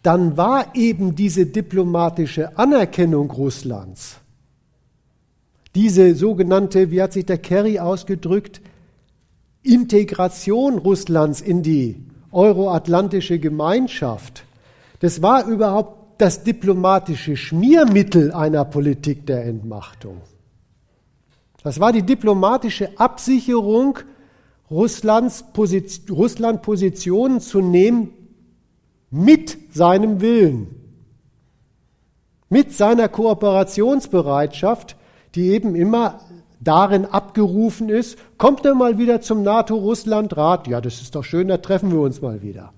[SPEAKER 1] dann war eben diese diplomatische Anerkennung Russlands, diese sogenannte, wie hat sich der Kerry ausgedrückt, Integration Russlands in die euroatlantische Gemeinschaft, das war überhaupt das diplomatische Schmiermittel einer Politik der Entmachtung. Das war die diplomatische Absicherung Russlands Position, Russland Positionen zu nehmen mit seinem Willen, mit seiner Kooperationsbereitschaft, die eben immer darin abgerufen ist, kommt er mal wieder zum NATO-Russland-Rat? Ja, das ist doch schön, da treffen wir uns mal wieder.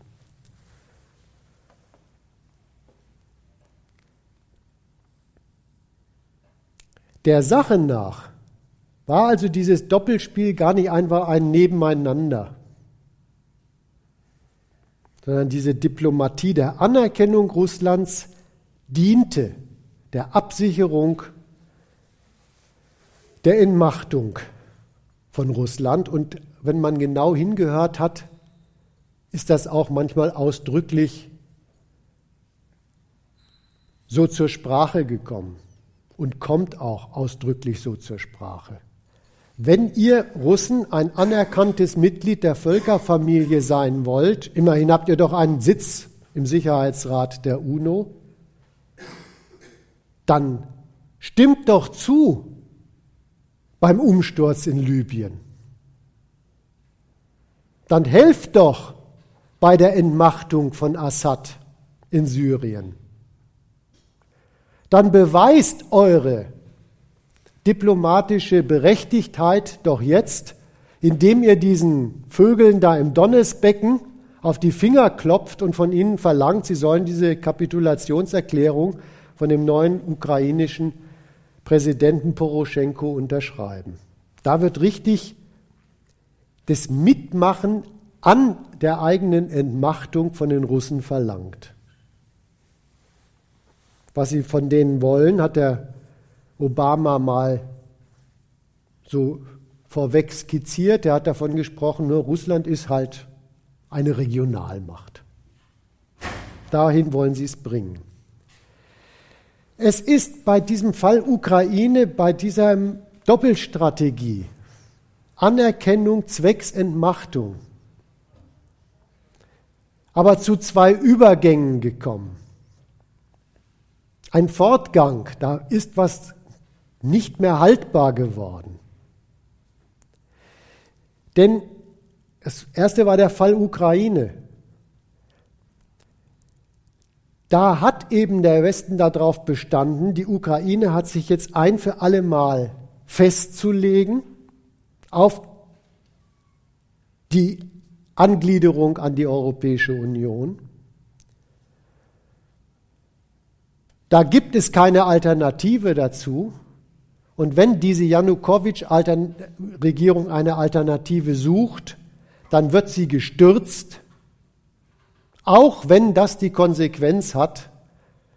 [SPEAKER 1] Der Sache nach war also dieses Doppelspiel gar nicht einfach ein Nebeneinander, sondern diese Diplomatie der Anerkennung Russlands diente der Absicherung der Entmachtung von Russland. Und wenn man genau hingehört hat, ist das auch manchmal ausdrücklich so zur Sprache gekommen und kommt auch ausdrücklich so zur Sprache. Wenn ihr Russen ein anerkanntes Mitglied der Völkerfamilie sein wollt, immerhin habt ihr doch einen Sitz im Sicherheitsrat der UNO, dann stimmt doch zu beim Umsturz in Libyen. Dann helft doch bei der Entmachtung von Assad in Syrien. Dann beweist eure diplomatische Berechtigkeit doch jetzt, indem ihr diesen Vögeln da im Donnesbecken auf die Finger klopft und von ihnen verlangt, sie sollen diese Kapitulationserklärung von dem neuen ukrainischen Präsidenten Poroschenko unterschreiben. Da wird richtig das Mitmachen an der eigenen Entmachtung von den Russen verlangt. Was sie von denen wollen, hat der Obama mal so vorweg skizziert. Er hat davon gesprochen, nur Russland ist halt eine Regionalmacht. Dahin wollen sie es bringen. Es ist bei diesem Fall Ukraine, bei dieser Doppelstrategie, Anerkennung zwecks Entmachtung, aber zu zwei Übergängen gekommen. Ein Fortgang, da ist was nicht mehr haltbar geworden. Denn das erste war der Fall Ukraine. Da hat eben der Westen darauf bestanden, die Ukraine hat sich jetzt ein für alle Mal festzulegen auf die Angliederung an die Europäische Union. Da gibt es keine Alternative dazu. Und wenn diese Janukowitsch-Regierung eine Alternative sucht, dann wird sie gestürzt, auch wenn das die Konsequenz hat,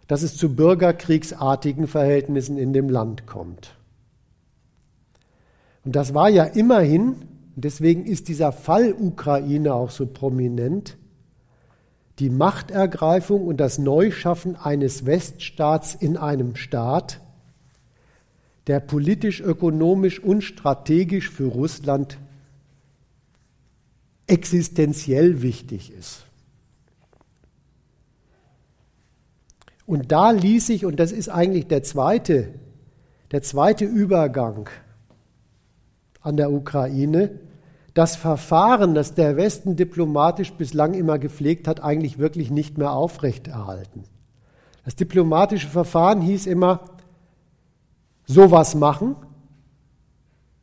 [SPEAKER 1] dass es zu bürgerkriegsartigen Verhältnissen in dem Land kommt. Und das war ja immerhin, deswegen ist dieser Fall Ukraine auch so prominent, die Machtergreifung und das Neuschaffen eines Weststaats in einem Staat, der politisch, ökonomisch und strategisch für Russland existenziell wichtig ist. Und da ließ sich, und das ist eigentlich der zweite, der zweite Übergang an der Ukraine, das Verfahren, das der Westen diplomatisch bislang immer gepflegt hat, eigentlich wirklich nicht mehr aufrechterhalten. Das diplomatische Verfahren hieß immer, sowas machen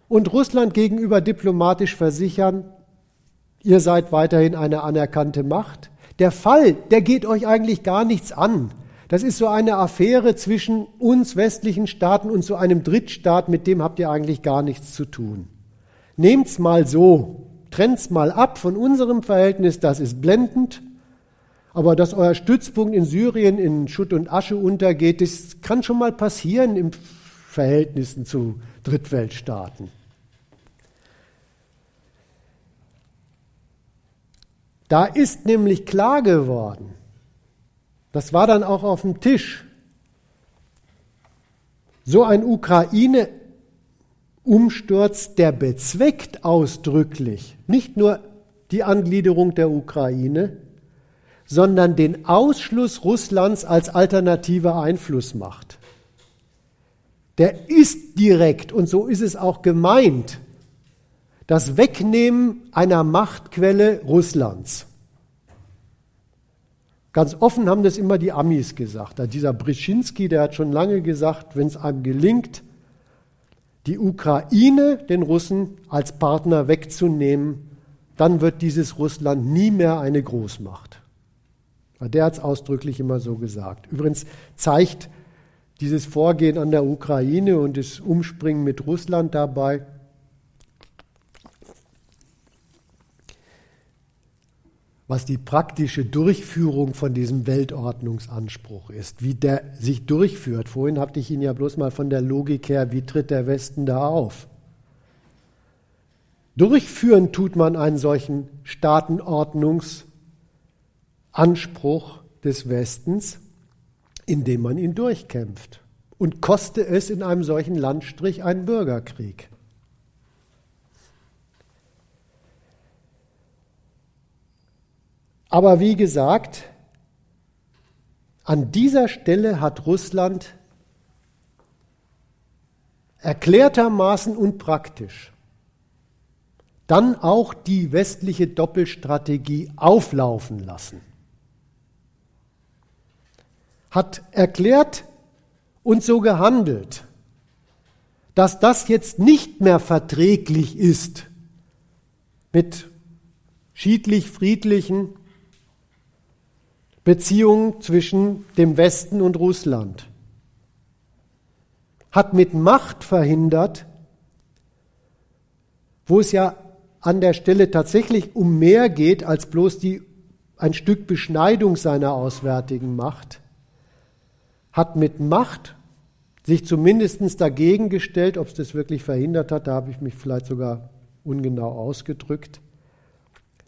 [SPEAKER 1] und Russland gegenüber diplomatisch versichern, ihr seid weiterhin eine anerkannte Macht. Der Fall, der geht euch eigentlich gar nichts an. Das ist so eine Affäre zwischen uns westlichen Staaten und so einem Drittstaat, mit dem habt ihr eigentlich gar nichts zu tun. Nehmt's mal so, trennt's mal ab von unserem Verhältnis, das ist blendend. Aber dass euer Stützpunkt in Syrien in Schutt und Asche untergeht, das kann schon mal passieren im Verhältnissen zu Drittweltstaaten. Da ist nämlich klar geworden, das war dann auch auf dem Tisch, so ein Ukraine-Umsturz, der bezweckt ausdrücklich nicht nur die Angliederung der Ukraine, sondern den Ausschluss Russlands als alternative Einflussmacht. Der ist direkt, und so ist es auch gemeint, das Wegnehmen einer Machtquelle Russlands. Ganz offen haben das immer die Amis gesagt. Dieser Brzezinski, der hat schon lange gesagt, wenn es einem gelingt, die Ukraine den Russen als Partner wegzunehmen, dann wird dieses Russland nie mehr eine Großmacht. Der hat es ausdrücklich immer so gesagt. Übrigens zeigt dieses Vorgehen an der Ukraine und das Umspringen mit Russland dabei, was die praktische Durchführung von diesem Weltordnungsanspruch ist, wie der sich durchführt. Vorhin hatte ich Ihnen ja bloß mal von der Logik her, wie tritt der Westen da auf? Durchführen tut man einen solchen Staatenordnungsanspruch des Westens, indem man ihn durchkämpft. Und koste es in einem solchen Landstrich einen Bürgerkrieg. Aber wie gesagt, An dieser Stelle hat Russland erklärtermaßen und praktisch dann auch die westliche Doppelstrategie auflaufen lassen. Hat erklärt und so gehandelt, dass das jetzt nicht mehr verträglich ist mit schiedlich-friedlichen Beziehungen zwischen dem Westen und Russland. Hat mit Macht verhindert, wo es ja an der Stelle tatsächlich um mehr geht als bloß die, ein Stück Beschneidung seiner auswärtigen Macht, hat mit Macht sich zumindest dagegen gestellt, ob es das wirklich verhindert hat, da habe ich mich vielleicht sogar ungenau ausgedrückt,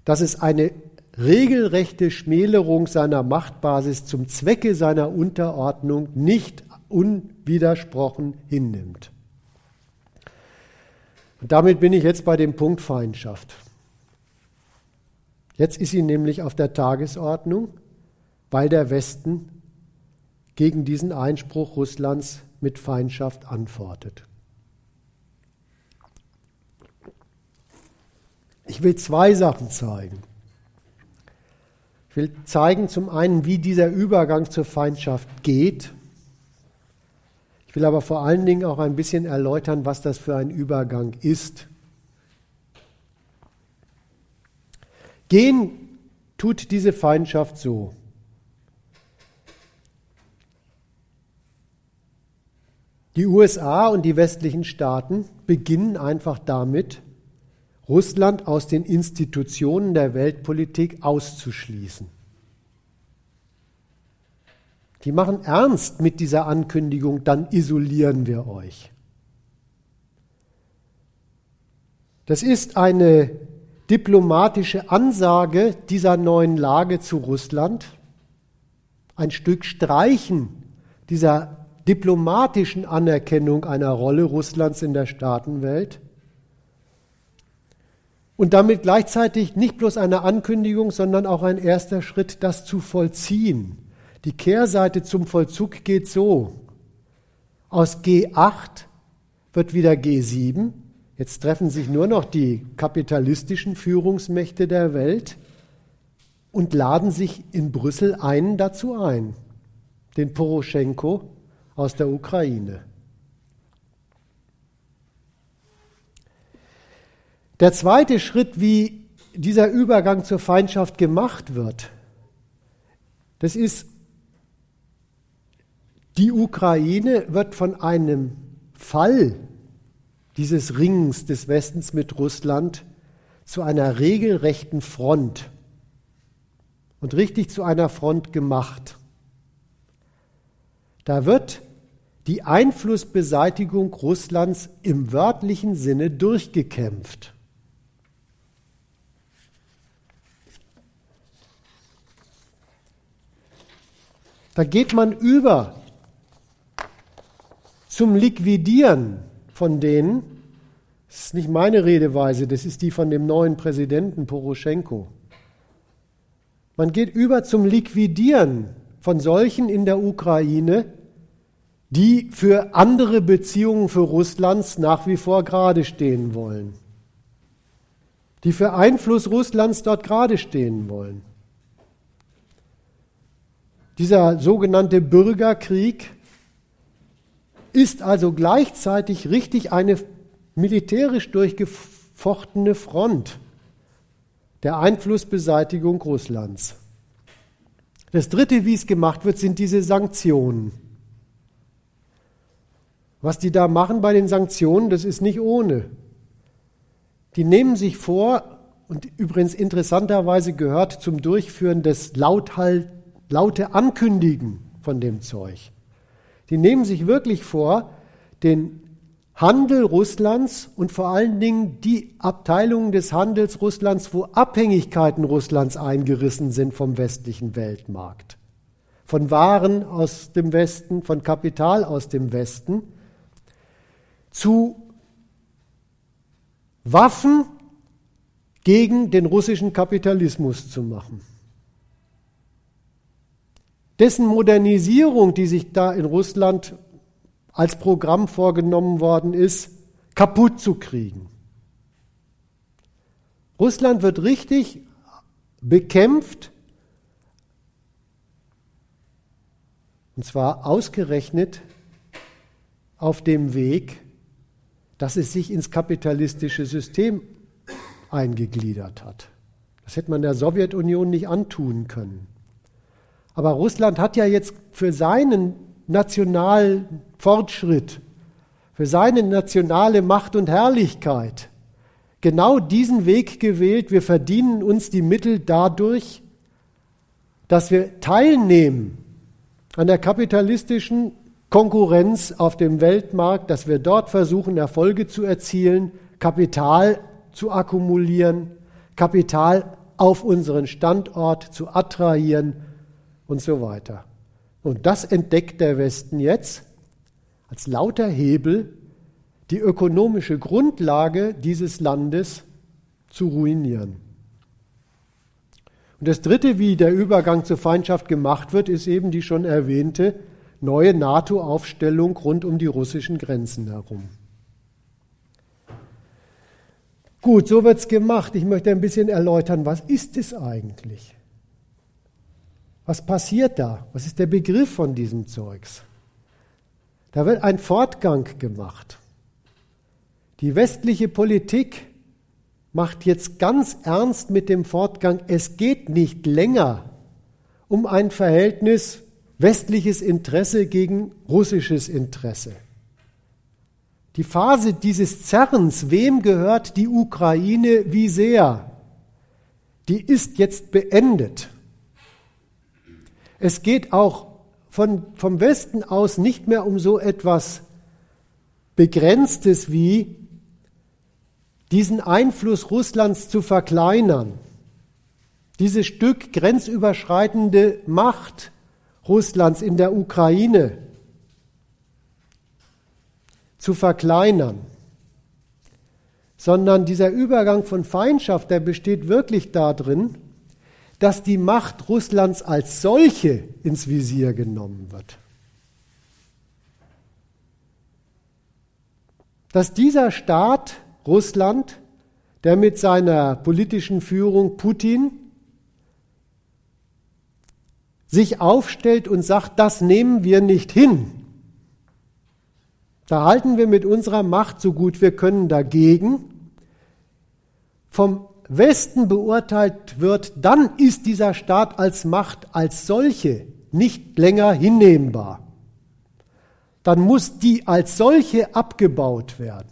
[SPEAKER 1] dass es eine regelrechte Schmälerung seiner Machtbasis zum Zwecke seiner Unterordnung nicht unwidersprochen hinnimmt. Und damit bin ich jetzt bei dem Punkt Feindschaft. Jetzt ist sie nämlich auf der Tagesordnung, weil der Westen gegen diesen Einspruch Russlands mit Feindschaft antwortet. Ich will zwei Sachen zeigen. Ich will zeigen zum einen, wie dieser Übergang zur Feindschaft geht. Ich will aber vor allen Dingen auch ein bisschen erläutern, was das für ein Übergang ist. Gehen tut diese Feindschaft so. Die USA und die westlichen Staaten beginnen einfach damit, Russland aus den Institutionen der Weltpolitik auszuschließen. Die machen ernst mit dieser Ankündigung, dann isolieren wir euch. Das ist eine diplomatische Ansage dieser neuen Lage zu Russland, ein Stück Streichen dieser diplomatischen Anerkennung einer Rolle Russlands in der Staatenwelt und damit gleichzeitig nicht bloß eine Ankündigung, sondern auch ein erster Schritt, das zu vollziehen. Die Kehrseite zum Vollzug geht so. Aus G8 wird wieder G7. Jetzt treffen sich nur noch die kapitalistischen Führungsmächte der Welt und laden sich in Brüssel einen dazu ein, den Poroschenko aus der Ukraine. Der zweite Schritt, wie dieser Übergang zur Feindschaft gemacht wird, das ist, die Ukraine wird von einem Fall dieses Ringens des Westens mit Russland zu einer regelrechten Front und richtig zu einer Front gemacht. Da wird die Einflussbeseitigung Russlands im wörtlichen Sinne durchgekämpft. Da geht man über zum Liquidieren von denen. Das ist nicht meine Redeweise, das ist die von dem neuen Präsidenten Poroschenko. Man geht über zum Liquidieren von solchen in der Ukraine, die für andere Beziehungen für Russlands nach wie vor gerade stehen wollen, die für Einfluss Russlands dort gerade stehen wollen. Dieser sogenannte Bürgerkrieg ist also gleichzeitig richtig eine militärisch durchgefochtene Front der Einflussbeseitigung Russlands. Das Dritte, wie es gemacht wird, sind diese Sanktionen. Was die da machen bei den Sanktionen, das ist nicht ohne. Die nehmen sich vor, und übrigens interessanterweise gehört zum Durchführen des Lauthalt laute Ankündigen von dem Zeug. Die nehmen sich wirklich vor, den Handel Russlands und vor allen Dingen die Abteilungen des Handels Russlands, wo Abhängigkeiten Russlands eingerissen sind vom westlichen Weltmarkt, von Waren aus dem Westen, von Kapital aus dem Westen, zu Waffen gegen den russischen Kapitalismus zu machen. Dessen Modernisierung, die sich da in Russland als Programm vorgenommen worden ist, kaputt zu kriegen. Russland wird richtig bekämpft, und zwar ausgerechnet auf dem Weg, dass es sich ins kapitalistische System eingegliedert hat. Das hätte man der Sowjetunion nicht antun können. Aber Russland hat ja jetzt für seinen nationalen Fortschritt, für seine nationale Macht und Herrlichkeit genau diesen Weg gewählt. Wir verdienen uns die Mittel dadurch, dass wir teilnehmen an der kapitalistischen Konkurrenz auf dem Weltmarkt, dass wir dort versuchen, Erfolge zu erzielen, Kapital zu akkumulieren, Kapital auf unseren Standort zu attrahieren und so weiter. Und das entdeckt der Westen jetzt als lauter Hebel, die ökonomische Grundlage dieses Landes zu ruinieren. Und das Dritte, wie der Übergang zur Feindschaft gemacht wird, ist eben die schon erwähnte neue NATO-Aufstellung rund um die russischen Grenzen herum. Gut, so wird es gemacht. Ich möchte ein bisschen erläutern, was ist es eigentlich? Was passiert da? Was ist der Begriff von diesem Zeugs? Da wird ein Fortgang gemacht. Die westliche Politik macht jetzt ganz ernst mit dem Fortgang, es geht nicht länger um ein Verhältnis westliches Interesse gegen russisches Interesse. Die Phase dieses Zerrens, wem gehört die Ukraine wie sehr, die ist jetzt beendet. Es geht auch von, vom Westen aus nicht mehr um so etwas Begrenztes wie diesen Einfluss Russlands zu verkleinern, dieses Stück grenzüberschreitende Macht Russlands in der Ukraine zu verkleinern, sondern dieser Übergang von Feindschaft, der besteht wirklich darin, dass die Macht Russlands als solche ins Visier genommen wird. Dass dieser Staat Russland, der mit seiner politischen Führung Putin sich aufstellt und sagt, das nehmen wir nicht hin. Da halten wir mit unserer Macht so gut wir können dagegen. Vom Westen beurteilt wird, dann ist dieser Staat als Macht als solche nicht länger hinnehmbar. Dann muss die als solche abgebaut werden.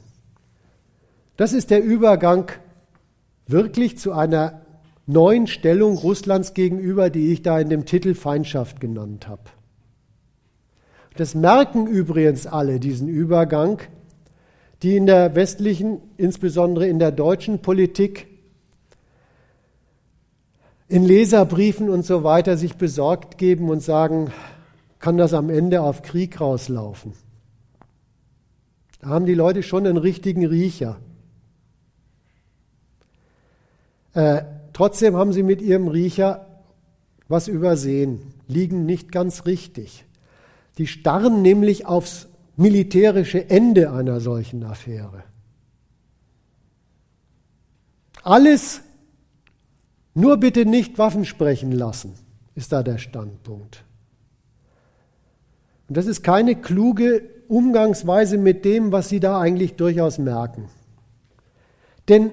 [SPEAKER 1] Das ist der Übergang wirklich zu einer neuen Stellung Russlands gegenüber, die ich da in dem Titel Feindschaft genannt habe. Das merken übrigens alle, diesen Übergang, die in der westlichen, insbesondere in der deutschen Politik, in Leserbriefen und so weiter sich besorgt geben und sagen, kann das am Ende auf Krieg rauslaufen? Da haben die Leute schon einen richtigen Riecher. Äh, trotzdem haben sie mit ihrem Riecher was übersehen, liegen nicht ganz richtig. Die starren nämlich aufs militärische Ende einer solchen Affäre. Alles nur bitte nicht Waffen sprechen lassen, ist da der Standpunkt. Und das ist keine kluge Umgangsweise mit dem, was Sie da eigentlich durchaus merken. Denn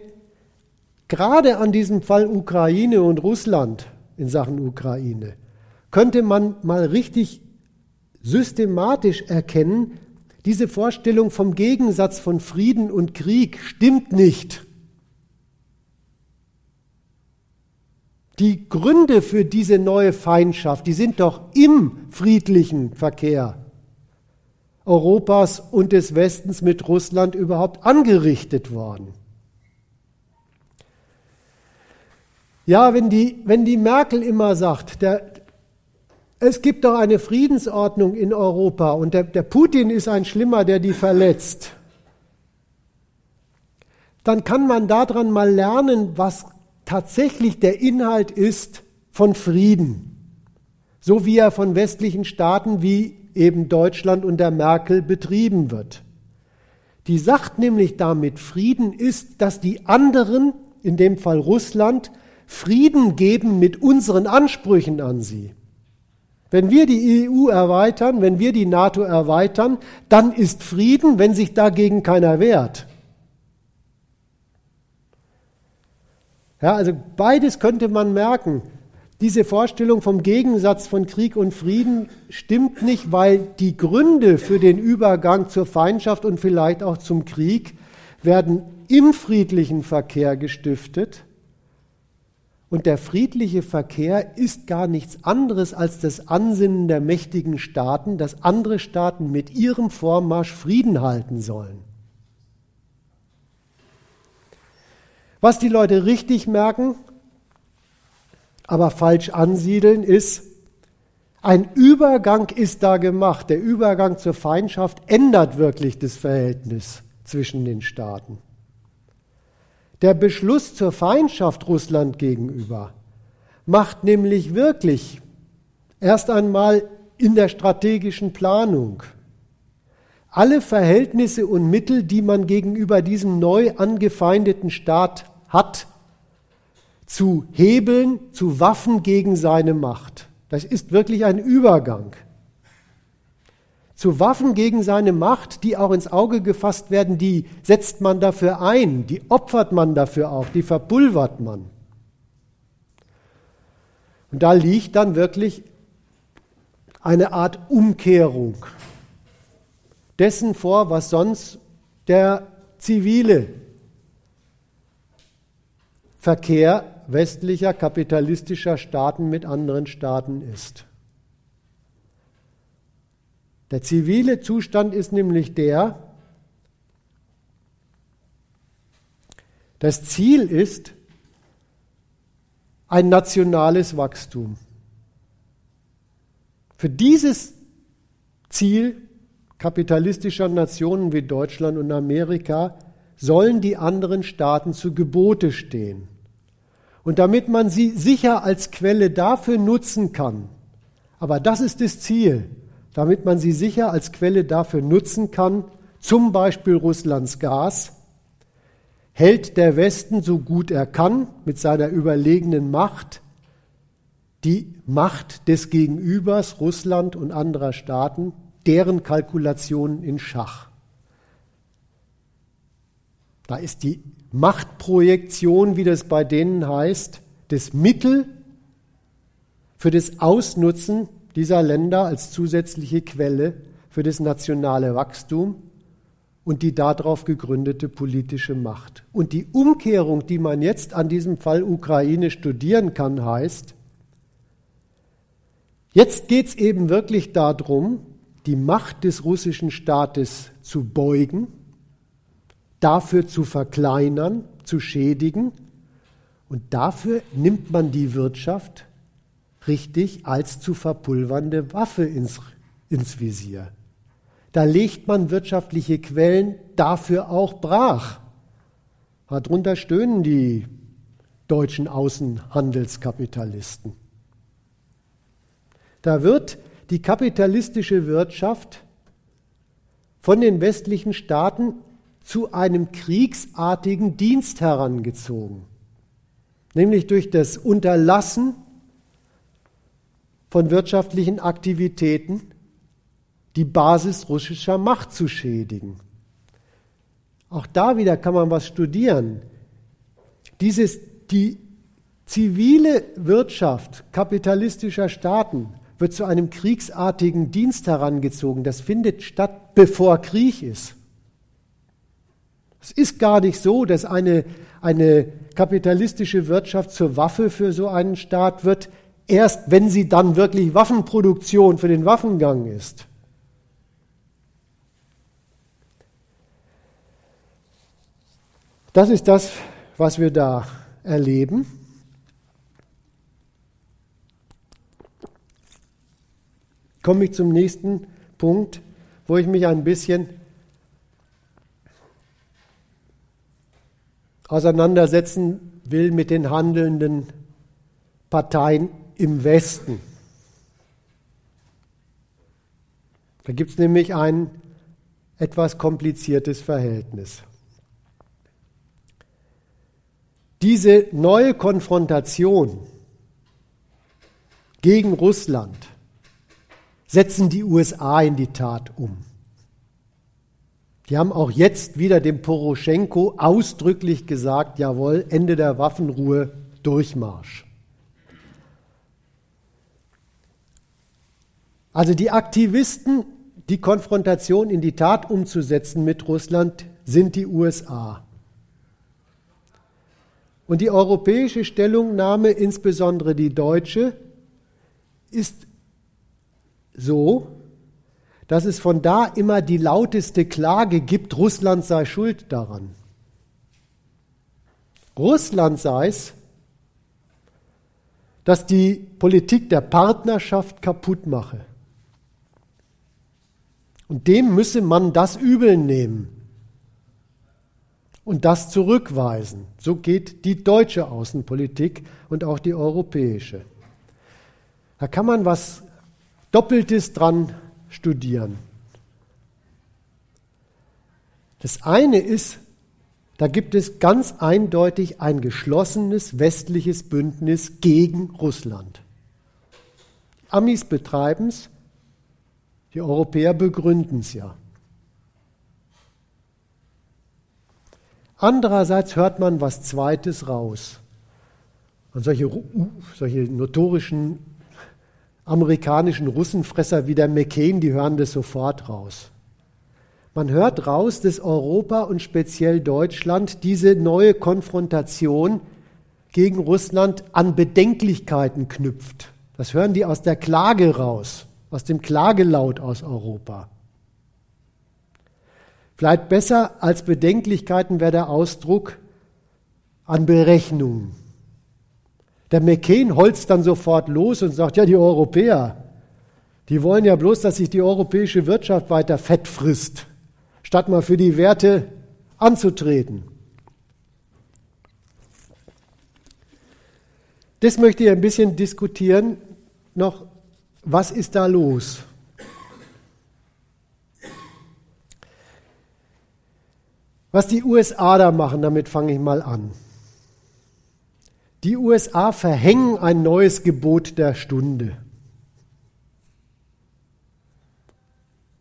[SPEAKER 1] gerade an diesem Fall Ukraine und Russland in Sachen Ukraine könnte man mal richtig systematisch erkennen, diese Vorstellung vom Gegensatz von Frieden und Krieg stimmt nicht. Die Gründe für diese neue Feindschaft, die sind doch im friedlichen Verkehr Europas und des Westens mit Russland überhaupt angerichtet worden. Ja, wenn die, wenn die Merkel immer sagt, der, es gibt doch eine Friedensordnung in Europa und der, der Putin ist ein Schlimmer, der die verletzt, dann kann man daran mal lernen, was tatsächlich der Inhalt ist von Frieden. so wie er von westlichen Staaten wie eben Deutschland unter Merkel betrieben wird. Die sagt nämlich damit, Frieden ist, dass die anderen, in dem Fall Russland, Frieden geben mit unseren Ansprüchen an sie. Wenn wir die EU erweitern, wenn wir die NATO erweitern, dann ist Frieden, wenn sich dagegen keiner wehrt. Ja, also beides könnte man merken. Diese Vorstellung vom Gegensatz von Krieg und Frieden stimmt nicht, weil die Gründe für den Übergang zur Feindschaft und vielleicht auch zum Krieg werden im friedlichen Verkehr gestiftet. Und der friedliche Verkehr ist gar nichts anderes als das Ansinnen der mächtigen Staaten, dass andere Staaten mit ihrem Vormarsch Frieden halten sollen. Was die Leute richtig merken, aber falsch ansiedeln, ist, ein Übergang ist da gemacht. Der Übergang zur Feindschaft ändert wirklich das Verhältnis zwischen den Staaten. Der Beschluss zur Feindschaft Russland gegenüber macht nämlich wirklich erst einmal in der strategischen Planung alle Verhältnisse und Mittel, die man gegenüber diesem neu angefeindeten Staat hat, zu hebeln zu Waffen gegen seine Macht. Das ist wirklich ein Übergang. Zu Waffen gegen seine Macht, die auch ins Auge gefasst werden, die setzt man dafür ein, die opfert man dafür auch, die verpulvert man. Und da liegt dann wirklich eine Art Umkehrung dessen vor, was sonst der zivile Verkehr westlicher kapitalistischer Staaten mit anderen Staaten ist. Der zivile Zustand ist nämlich der, das Ziel ist ein nationales Wachstum. Für dieses Ziel kapitalistischer Nationen wie Deutschland und Amerika sollen die anderen Staaten zu Gebote stehen. Und damit man sie sicher als Quelle dafür nutzen kann, aber das ist das Ziel, damit man sie sicher als Quelle dafür nutzen kann, zum Beispiel Russlands Gas, hält der Westen so gut er kann mit seiner überlegenen Macht die Macht des Gegenübers, Russland und anderer Staaten, deren Kalkulationen in Schach. Da ist die Machtprojektion, wie das bei denen heißt, das Mittel für das Ausnutzen dieser Länder als zusätzliche Quelle für das nationale Wachstum und die darauf gegründete politische Macht. Und die Umkehrung, die man jetzt an diesem Fall Ukraine studieren kann, heißt, jetzt geht es eben wirklich darum, die Macht des russischen Staates zu beugen dafür zu verkleinern, zu schädigen. Und dafür nimmt man die Wirtschaft richtig als zu verpulvernde Waffe ins, ins Visier. Da legt man wirtschaftliche Quellen dafür auch brach. Darunter stöhnen die deutschen Außenhandelskapitalisten. Da wird die kapitalistische Wirtschaft von den westlichen Staaten zu einem kriegsartigen Dienst herangezogen, nämlich durch das Unterlassen von wirtschaftlichen Aktivitäten die Basis russischer Macht zu schädigen. Auch da wieder kann man was studieren. Dieses, die zivile Wirtschaft kapitalistischer Staaten wird zu einem kriegsartigen Dienst herangezogen. Das findet statt, bevor Krieg ist. Es ist gar nicht so, dass eine, eine kapitalistische Wirtschaft zur Waffe für so einen Staat wird, erst wenn sie dann wirklich Waffenproduktion für den Waffengang ist. Das ist das, was wir da erleben. Komme ich zum nächsten Punkt, wo ich mich ein bisschen auseinandersetzen will mit den handelnden Parteien im Westen. Da gibt es nämlich ein etwas kompliziertes Verhältnis. Diese neue Konfrontation gegen Russland setzen die USA in die Tat um. Die haben auch jetzt wieder dem Poroschenko ausdrücklich gesagt, jawohl, Ende der Waffenruhe, Durchmarsch. Also die Aktivisten, die Konfrontation in die Tat umzusetzen mit Russland, sind die USA. Und die europäische Stellungnahme, insbesondere die deutsche, ist so, dass es von da immer die lauteste Klage gibt, Russland sei schuld daran. Russland sei es, dass die Politik der Partnerschaft kaputt mache. Und dem müsse man das übel nehmen und das zurückweisen. So geht die deutsche Außenpolitik und auch die europäische. Da kann man was Doppeltes dran studieren. Das eine ist, da gibt es ganz eindeutig ein geschlossenes westliches Bündnis gegen Russland. Die Amis betreiben es, die Europäer begründen es ja. Andererseits hört man was Zweites raus. Und solche, solche notorischen amerikanischen Russenfresser wie der McCain, die hören das sofort raus. Man hört raus, dass Europa und speziell Deutschland diese neue Konfrontation gegen Russland an Bedenklichkeiten knüpft. Das hören die aus der Klage raus aus dem Klagelaut aus Europa. Vielleicht besser als Bedenklichkeiten wäre der Ausdruck an Berechnungen. Der McCain holzt dann sofort los und sagt, ja, die Europäer, die wollen ja bloß, dass sich die europäische Wirtschaft weiter fett frisst, statt mal für die Werte anzutreten. Das möchte ich ein bisschen diskutieren, noch was ist da los? Was die USA da machen, damit fange ich mal an. Die USA verhängen ein neues Gebot der Stunde.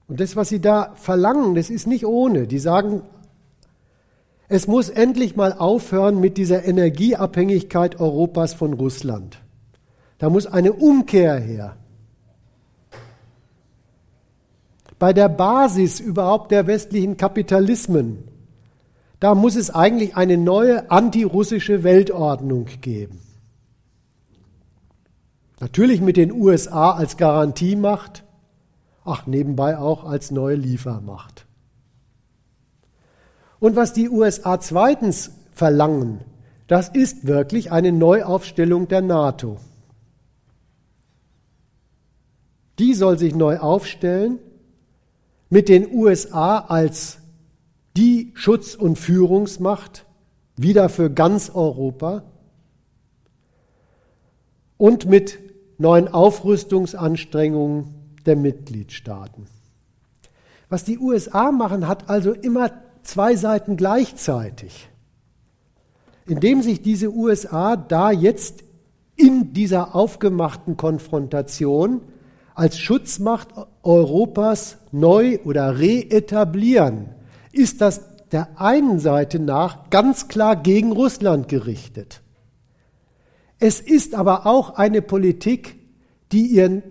[SPEAKER 1] Und das, was sie da verlangen, das ist nicht ohne. Die sagen, es muss endlich mal aufhören mit dieser Energieabhängigkeit Europas von Russland. Da muss eine Umkehr her. bei der Basis überhaupt der westlichen Kapitalismen, da muss es eigentlich eine neue antirussische Weltordnung geben. Natürlich mit den USA als Garantiemacht, ach nebenbei auch als neue Liefermacht. Und was die USA zweitens verlangen, das ist wirklich eine Neuaufstellung der NATO. Die soll sich neu aufstellen mit den USA als die Schutz- und Führungsmacht wieder für ganz Europa und mit neuen Aufrüstungsanstrengungen der Mitgliedstaaten. Was die USA machen, hat also immer zwei Seiten gleichzeitig. Indem sich diese USA da jetzt in dieser aufgemachten Konfrontation als Schutzmacht Europas neu oder reetablieren, ist das der einen Seite nach ganz klar gegen Russland gerichtet. Es ist aber auch eine Politik, die ihren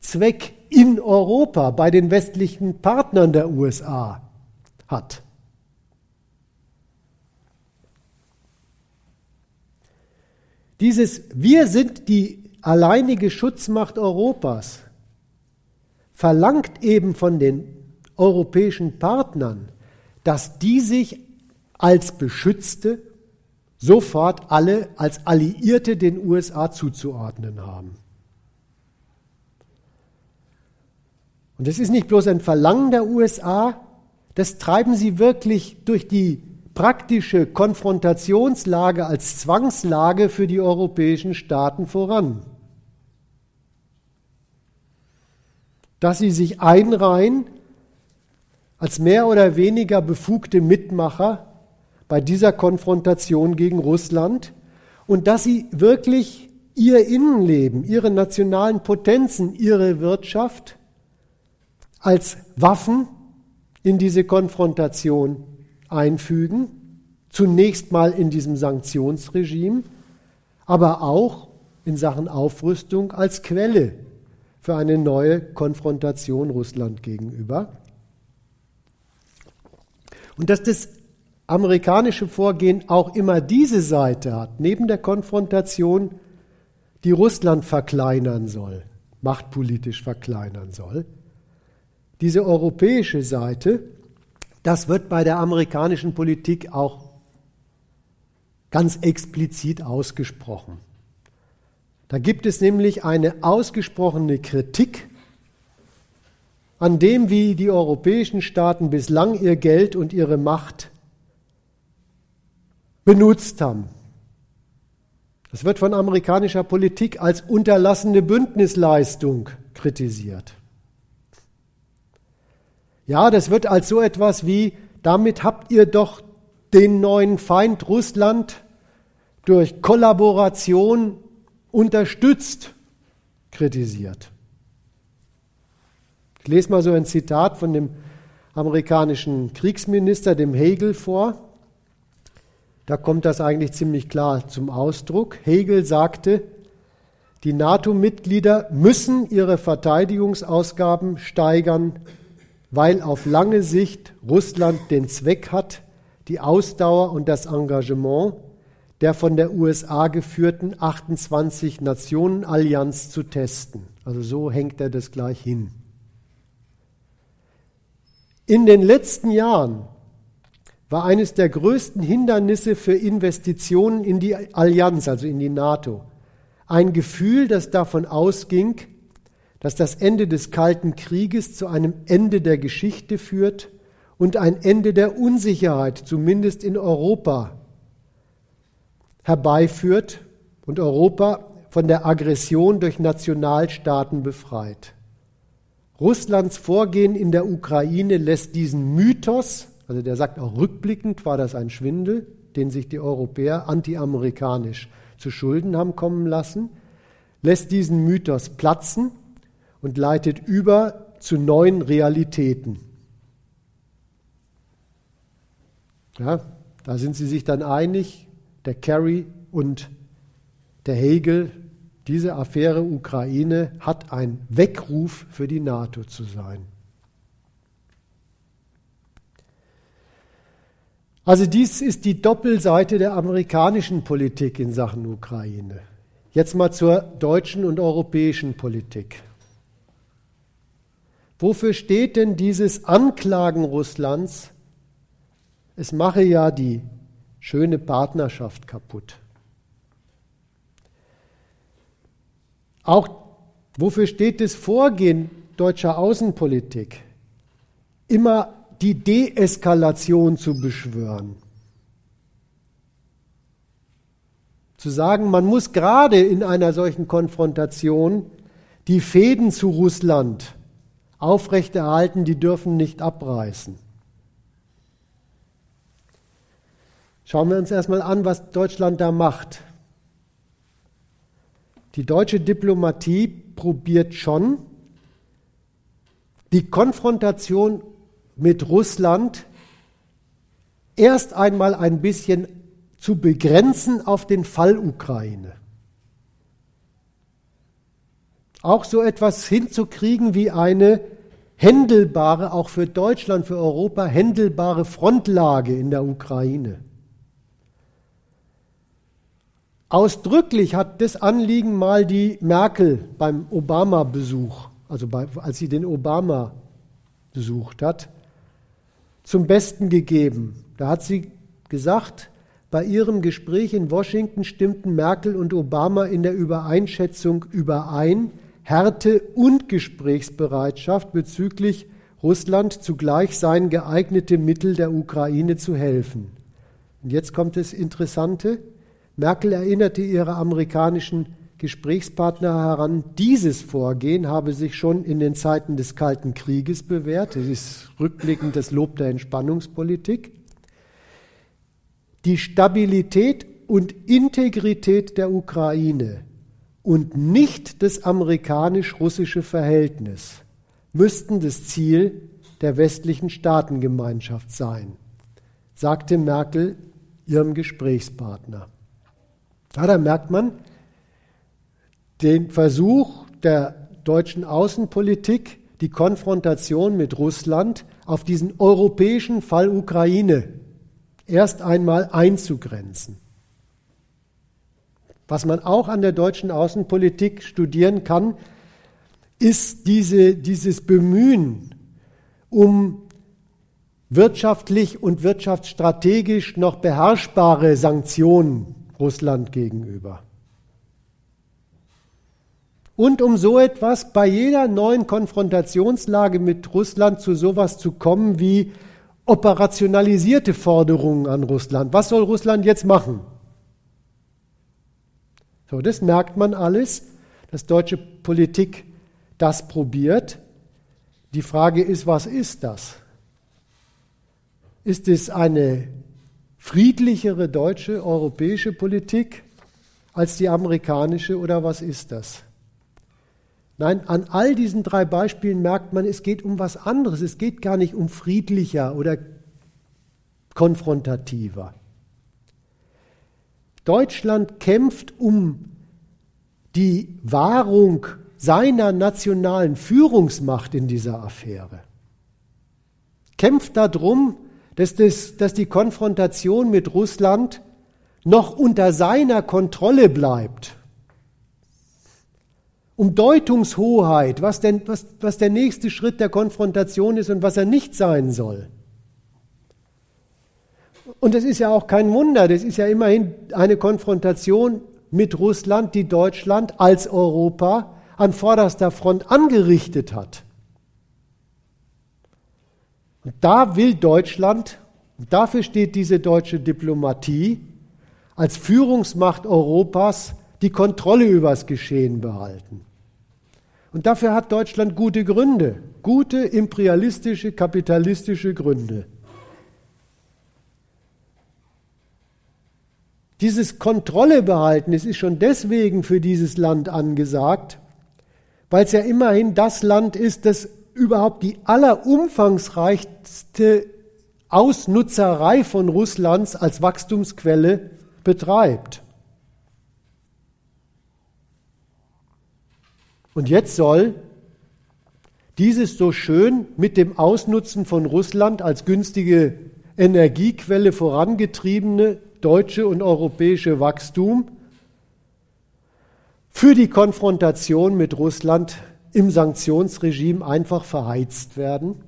[SPEAKER 1] Zweck in Europa bei den westlichen Partnern der USA hat. Dieses Wir sind die alleinige Schutzmacht Europas verlangt eben von den europäischen Partnern, dass die sich als Beschützte sofort alle als Alliierte den USA zuzuordnen haben. Und das ist nicht bloß ein Verlangen der USA, das treiben sie wirklich durch die praktische Konfrontationslage als Zwangslage für die europäischen Staaten voran. dass sie sich einreihen als mehr oder weniger befugte Mitmacher bei dieser Konfrontation gegen Russland und dass sie wirklich ihr Innenleben, ihre nationalen Potenzen, ihre Wirtschaft als Waffen in diese Konfrontation einfügen, zunächst mal in diesem Sanktionsregime, aber auch in Sachen Aufrüstung als Quelle für eine neue Konfrontation Russland gegenüber. Und dass das amerikanische Vorgehen auch immer diese Seite hat, neben der Konfrontation, die Russland verkleinern soll, machtpolitisch verkleinern soll, diese europäische Seite, das wird bei der amerikanischen Politik auch ganz explizit ausgesprochen. Da gibt es nämlich eine ausgesprochene Kritik an dem, wie die europäischen Staaten bislang ihr Geld und ihre Macht benutzt haben. Das wird von amerikanischer Politik als unterlassene Bündnisleistung kritisiert. Ja, das wird als so etwas wie, damit habt ihr doch den neuen Feind Russland durch Kollaboration unterstützt, kritisiert. Ich lese mal so ein Zitat von dem amerikanischen Kriegsminister, dem Hegel, vor. Da kommt das eigentlich ziemlich klar zum Ausdruck. Hegel sagte, die NATO-Mitglieder müssen ihre Verteidigungsausgaben steigern, weil auf lange Sicht Russland den Zweck hat, die Ausdauer und das Engagement der von der USA geführten 28-Nationen-Allianz zu testen. Also so hängt er das gleich hin. In den letzten Jahren war eines der größten Hindernisse für Investitionen in die Allianz, also in die NATO, ein Gefühl, das davon ausging, dass das Ende des Kalten Krieges zu einem Ende der Geschichte führt und ein Ende der Unsicherheit, zumindest in Europa, herbeiführt und Europa von der Aggression durch Nationalstaaten befreit. Russlands Vorgehen in der Ukraine lässt diesen Mythos, also der sagt auch rückblickend war das ein Schwindel, den sich die Europäer antiamerikanisch zu Schulden haben kommen lassen, lässt diesen Mythos platzen und leitet über zu neuen Realitäten. Ja, da sind sie sich dann einig, der Kerry und der Hegel, diese Affäre Ukraine hat ein Weckruf für die NATO zu sein. Also dies ist die Doppelseite der amerikanischen Politik in Sachen Ukraine. Jetzt mal zur deutschen und europäischen Politik. Wofür steht denn dieses Anklagen Russlands? Es mache ja die schöne Partnerschaft kaputt. Auch wofür steht das Vorgehen deutscher Außenpolitik? Immer die Deeskalation zu beschwören. Zu sagen, man muss gerade in einer solchen Konfrontation die Fäden zu Russland aufrechterhalten, die dürfen nicht abreißen. Schauen wir uns erstmal an, was Deutschland da macht. Die deutsche Diplomatie probiert schon, die Konfrontation mit Russland erst einmal ein bisschen zu begrenzen auf den Fall Ukraine. Auch so etwas hinzukriegen wie eine händelbare, auch für Deutschland, für Europa, händelbare Frontlage in der Ukraine. Ausdrücklich hat das Anliegen mal die Merkel beim Obama-Besuch, also bei, als sie den Obama besucht hat, zum Besten gegeben. Da hat sie gesagt, bei ihrem Gespräch in Washington stimmten Merkel und Obama in der Übereinschätzung überein, Härte und Gesprächsbereitschaft bezüglich Russland zugleich seien geeignete Mittel der Ukraine zu helfen. Und jetzt kommt das Interessante. Merkel erinnerte ihre amerikanischen Gesprächspartner heran, dieses Vorgehen habe sich schon in den Zeiten des Kalten Krieges bewährt. Es ist rückblickend das Lob der Entspannungspolitik. Die Stabilität und Integrität der Ukraine und nicht das amerikanisch-russische Verhältnis müssten das Ziel der westlichen Staatengemeinschaft sein, sagte Merkel ihrem Gesprächspartner. Da merkt man den Versuch der deutschen Außenpolitik, die Konfrontation mit Russland auf diesen europäischen Fall Ukraine erst einmal einzugrenzen. Was man auch an der deutschen Außenpolitik studieren kann, ist diese, dieses Bemühen um wirtschaftlich und wirtschaftsstrategisch noch beherrschbare Sanktionen Russland gegenüber. Und um so etwas bei jeder neuen Konfrontationslage mit Russland zu sowas zu kommen wie operationalisierte Forderungen an Russland. Was soll Russland jetzt machen? So, das merkt man alles, dass deutsche Politik das probiert. Die Frage ist, was ist das? Ist es eine friedlichere deutsche, europäische Politik als die amerikanische oder was ist das? Nein, an all diesen drei Beispielen merkt man, es geht um was anderes. Es geht gar nicht um friedlicher oder konfrontativer. Deutschland kämpft um die Wahrung seiner nationalen Führungsmacht in dieser Affäre. Kämpft darum, dass, das, dass die Konfrontation mit Russland noch unter seiner Kontrolle bleibt. Um Deutungshoheit, was, denn, was, was der nächste Schritt der Konfrontation ist und was er nicht sein soll. Und das ist ja auch kein Wunder, das ist ja immerhin eine Konfrontation mit Russland, die Deutschland als Europa an vorderster Front angerichtet hat. Und da will Deutschland, und dafür steht diese deutsche Diplomatie, als Führungsmacht Europas die Kontrolle über das Geschehen behalten. Und dafür hat Deutschland gute Gründe, gute imperialistische, kapitalistische Gründe. Dieses Kontrolle behalten, es ist schon deswegen für dieses Land angesagt, weil es ja immerhin das Land ist, das überhaupt die allerumfangreichste Ausnutzerei von Russlands als Wachstumsquelle betreibt. Und jetzt soll dieses so schön mit dem Ausnutzen von Russland als günstige Energiequelle vorangetriebene deutsche und europäische Wachstum für die Konfrontation mit Russland im Sanktionsregime einfach verheizt werden?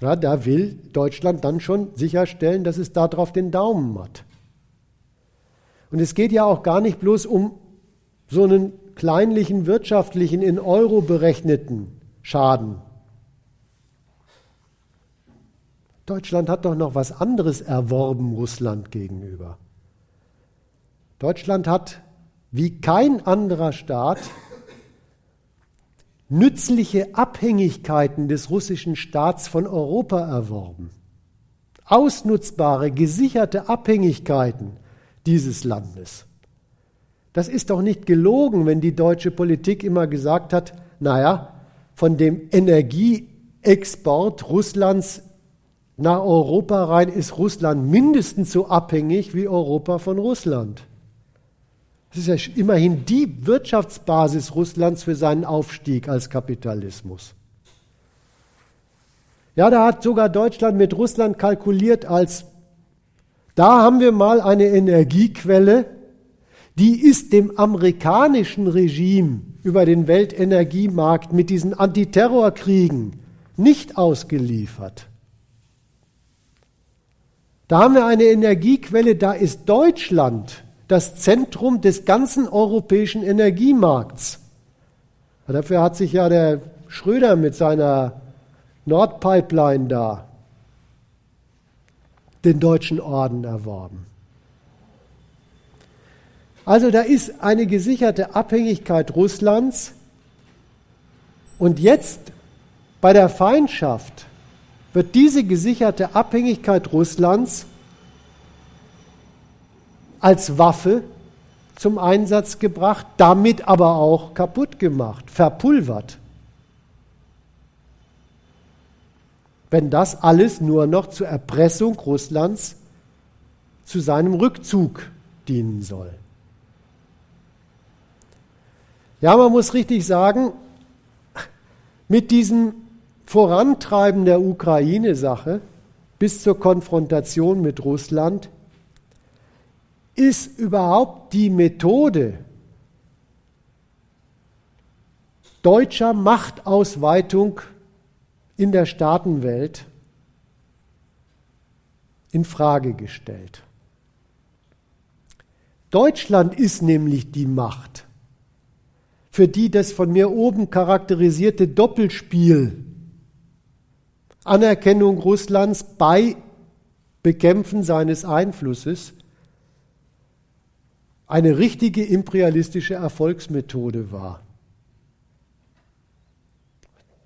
[SPEAKER 1] Ja, da will Deutschland dann schon sicherstellen, dass es darauf den Daumen hat. Und es geht ja auch gar nicht bloß um so einen kleinlichen wirtschaftlichen, in Euro berechneten Schaden, Deutschland hat doch noch was anderes erworben Russland gegenüber. Deutschland hat wie kein anderer Staat nützliche Abhängigkeiten des russischen Staats von Europa erworben. Ausnutzbare, gesicherte Abhängigkeiten dieses Landes. Das ist doch nicht gelogen, wenn die deutsche Politik immer gesagt hat, naja, von dem Energieexport Russlands nach Europa rein ist Russland mindestens so abhängig wie Europa von Russland. Das ist ja immerhin die Wirtschaftsbasis Russlands für seinen Aufstieg als Kapitalismus. Ja, da hat sogar Deutschland mit Russland kalkuliert als, da haben wir mal eine Energiequelle, die ist dem amerikanischen Regime über den Weltenergiemarkt mit diesen Antiterrorkriegen nicht ausgeliefert. Da haben wir eine Energiequelle, da ist Deutschland das Zentrum des ganzen europäischen Energiemarkts. Dafür hat sich ja der Schröder mit seiner Nordpipeline da den deutschen Orden erworben. Also da ist eine gesicherte Abhängigkeit Russlands und jetzt bei der Feindschaft wird diese gesicherte Abhängigkeit Russlands als Waffe zum Einsatz gebracht, damit aber auch kaputt gemacht, verpulvert. Wenn das alles nur noch zur Erpressung Russlands zu seinem Rückzug dienen soll. Ja, man muss richtig sagen, mit diesem Vorantreiben der Ukraine-Sache bis zur Konfrontation mit Russland ist überhaupt die Methode deutscher Machtausweitung in der Staatenwelt in Frage gestellt. Deutschland ist nämlich die Macht, für die das von mir oben charakterisierte Doppelspiel Anerkennung Russlands bei Bekämpfen seines Einflusses eine richtige imperialistische Erfolgsmethode war.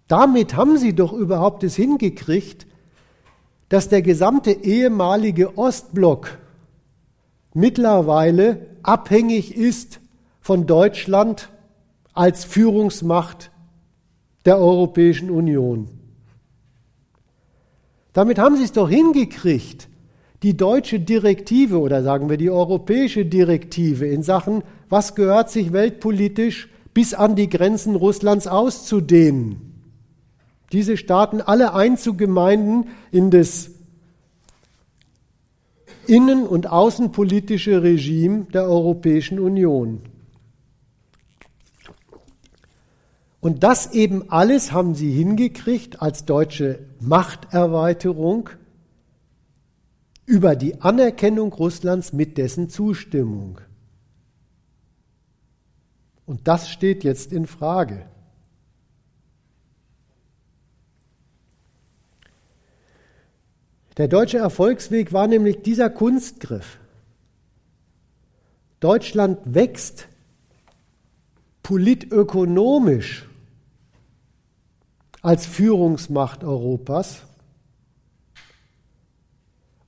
[SPEAKER 1] Damit haben sie doch überhaupt es hingekriegt, dass der gesamte ehemalige Ostblock mittlerweile abhängig ist von Deutschland als Führungsmacht der Europäischen Union. Damit haben sie es doch hingekriegt, die deutsche Direktive oder sagen wir die europäische Direktive in Sachen, was gehört sich weltpolitisch bis an die Grenzen Russlands auszudehnen. Diese Staaten alle einzugemeinden in das innen- und außenpolitische Regime der Europäischen Union. Und das eben alles haben sie hingekriegt als deutsche Machterweiterung über die Anerkennung Russlands mit dessen Zustimmung. Und das steht jetzt in Frage. Der deutsche Erfolgsweg war nämlich dieser Kunstgriff. Deutschland wächst politökonomisch als Führungsmacht Europas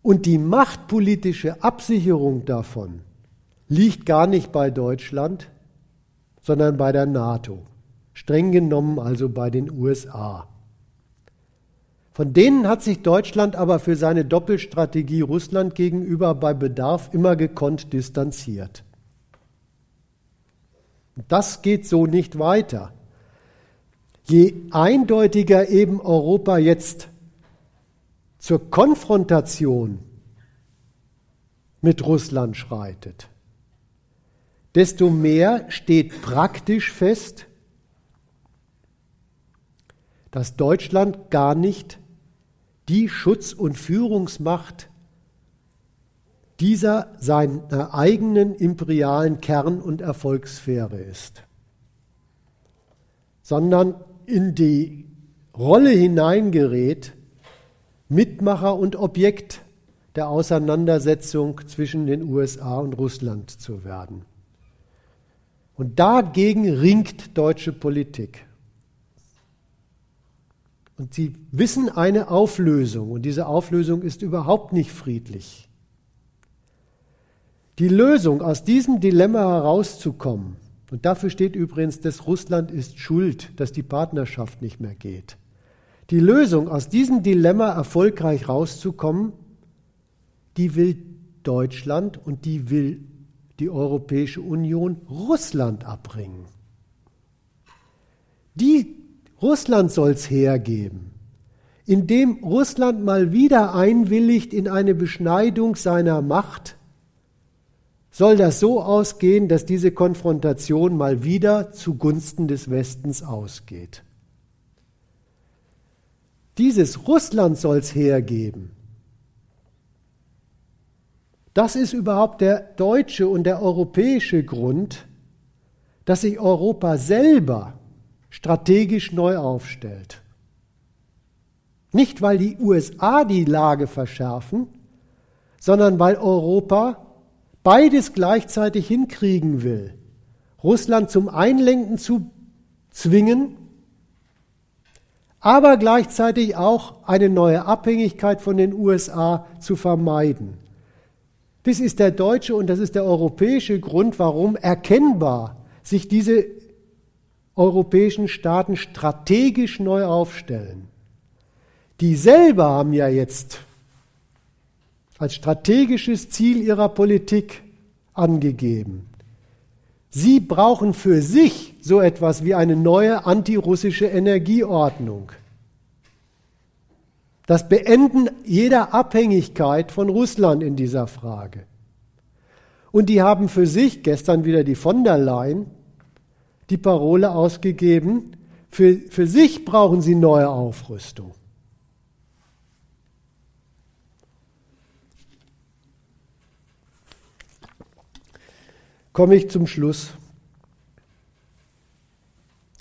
[SPEAKER 1] und die machtpolitische Absicherung davon liegt gar nicht bei Deutschland, sondern bei der NATO, streng genommen also bei den USA. Von denen hat sich Deutschland aber für seine Doppelstrategie Russland gegenüber bei Bedarf immer gekonnt distanziert. Das geht so nicht weiter. Je eindeutiger eben Europa jetzt zur Konfrontation mit Russland schreitet, desto mehr steht praktisch fest, dass Deutschland gar nicht die Schutz- und Führungsmacht dieser seiner eigenen imperialen Kern- und Erfolgssphäre ist, sondern in die Rolle hineingerät, Mitmacher und Objekt der Auseinandersetzung zwischen den USA und Russland zu werden. Und dagegen ringt deutsche Politik. Und sie wissen eine Auflösung, und diese Auflösung ist überhaupt nicht friedlich. Die Lösung, aus diesem Dilemma herauszukommen, und dafür steht übrigens, dass Russland ist schuld, dass die Partnerschaft nicht mehr geht. Die Lösung, aus diesem Dilemma erfolgreich rauszukommen, die will Deutschland und die will die Europäische Union Russland abbringen. Die Russland soll es hergeben, indem Russland mal wieder einwilligt in eine Beschneidung seiner Macht, soll das so ausgehen, dass diese Konfrontation mal wieder zugunsten des Westens ausgeht. Dieses Russland soll es hergeben. Das ist überhaupt der deutsche und der europäische Grund, dass sich Europa selber strategisch neu aufstellt. Nicht, weil die USA die Lage verschärfen, sondern weil Europa beides gleichzeitig hinkriegen will, Russland zum Einlenken zu zwingen, aber gleichzeitig auch eine neue Abhängigkeit von den USA zu vermeiden. Das ist der deutsche und das ist der europäische Grund, warum erkennbar sich diese europäischen Staaten strategisch neu aufstellen. Die selber haben ja jetzt als strategisches Ziel ihrer Politik angegeben. Sie brauchen für sich so etwas wie eine neue antirussische Energieordnung. Das Beenden jeder Abhängigkeit von Russland in dieser Frage. Und die haben für sich, gestern wieder die von der Leyen, die Parole ausgegeben, für, für sich brauchen sie neue Aufrüstung. Komme ich zum Schluss.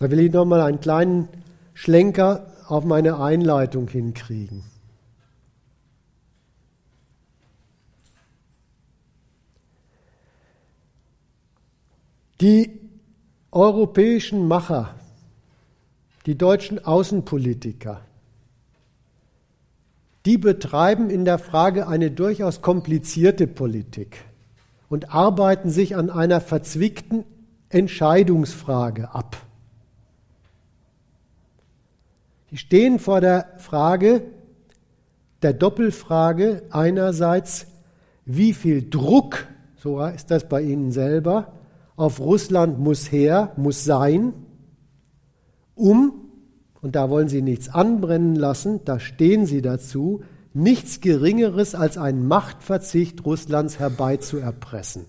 [SPEAKER 1] Da will ich noch mal einen kleinen Schlenker auf meine Einleitung hinkriegen. Die europäischen Macher, die deutschen Außenpolitiker, die betreiben in der Frage eine durchaus komplizierte Politik und arbeiten sich an einer verzwickten Entscheidungsfrage ab. Die stehen vor der Frage, der Doppelfrage einerseits, wie viel Druck, so ist das bei Ihnen selber, auf Russland muss her, muss sein, um, und da wollen Sie nichts anbrennen lassen, da stehen Sie dazu, nichts Geringeres als einen Machtverzicht Russlands herbeizuerpressen.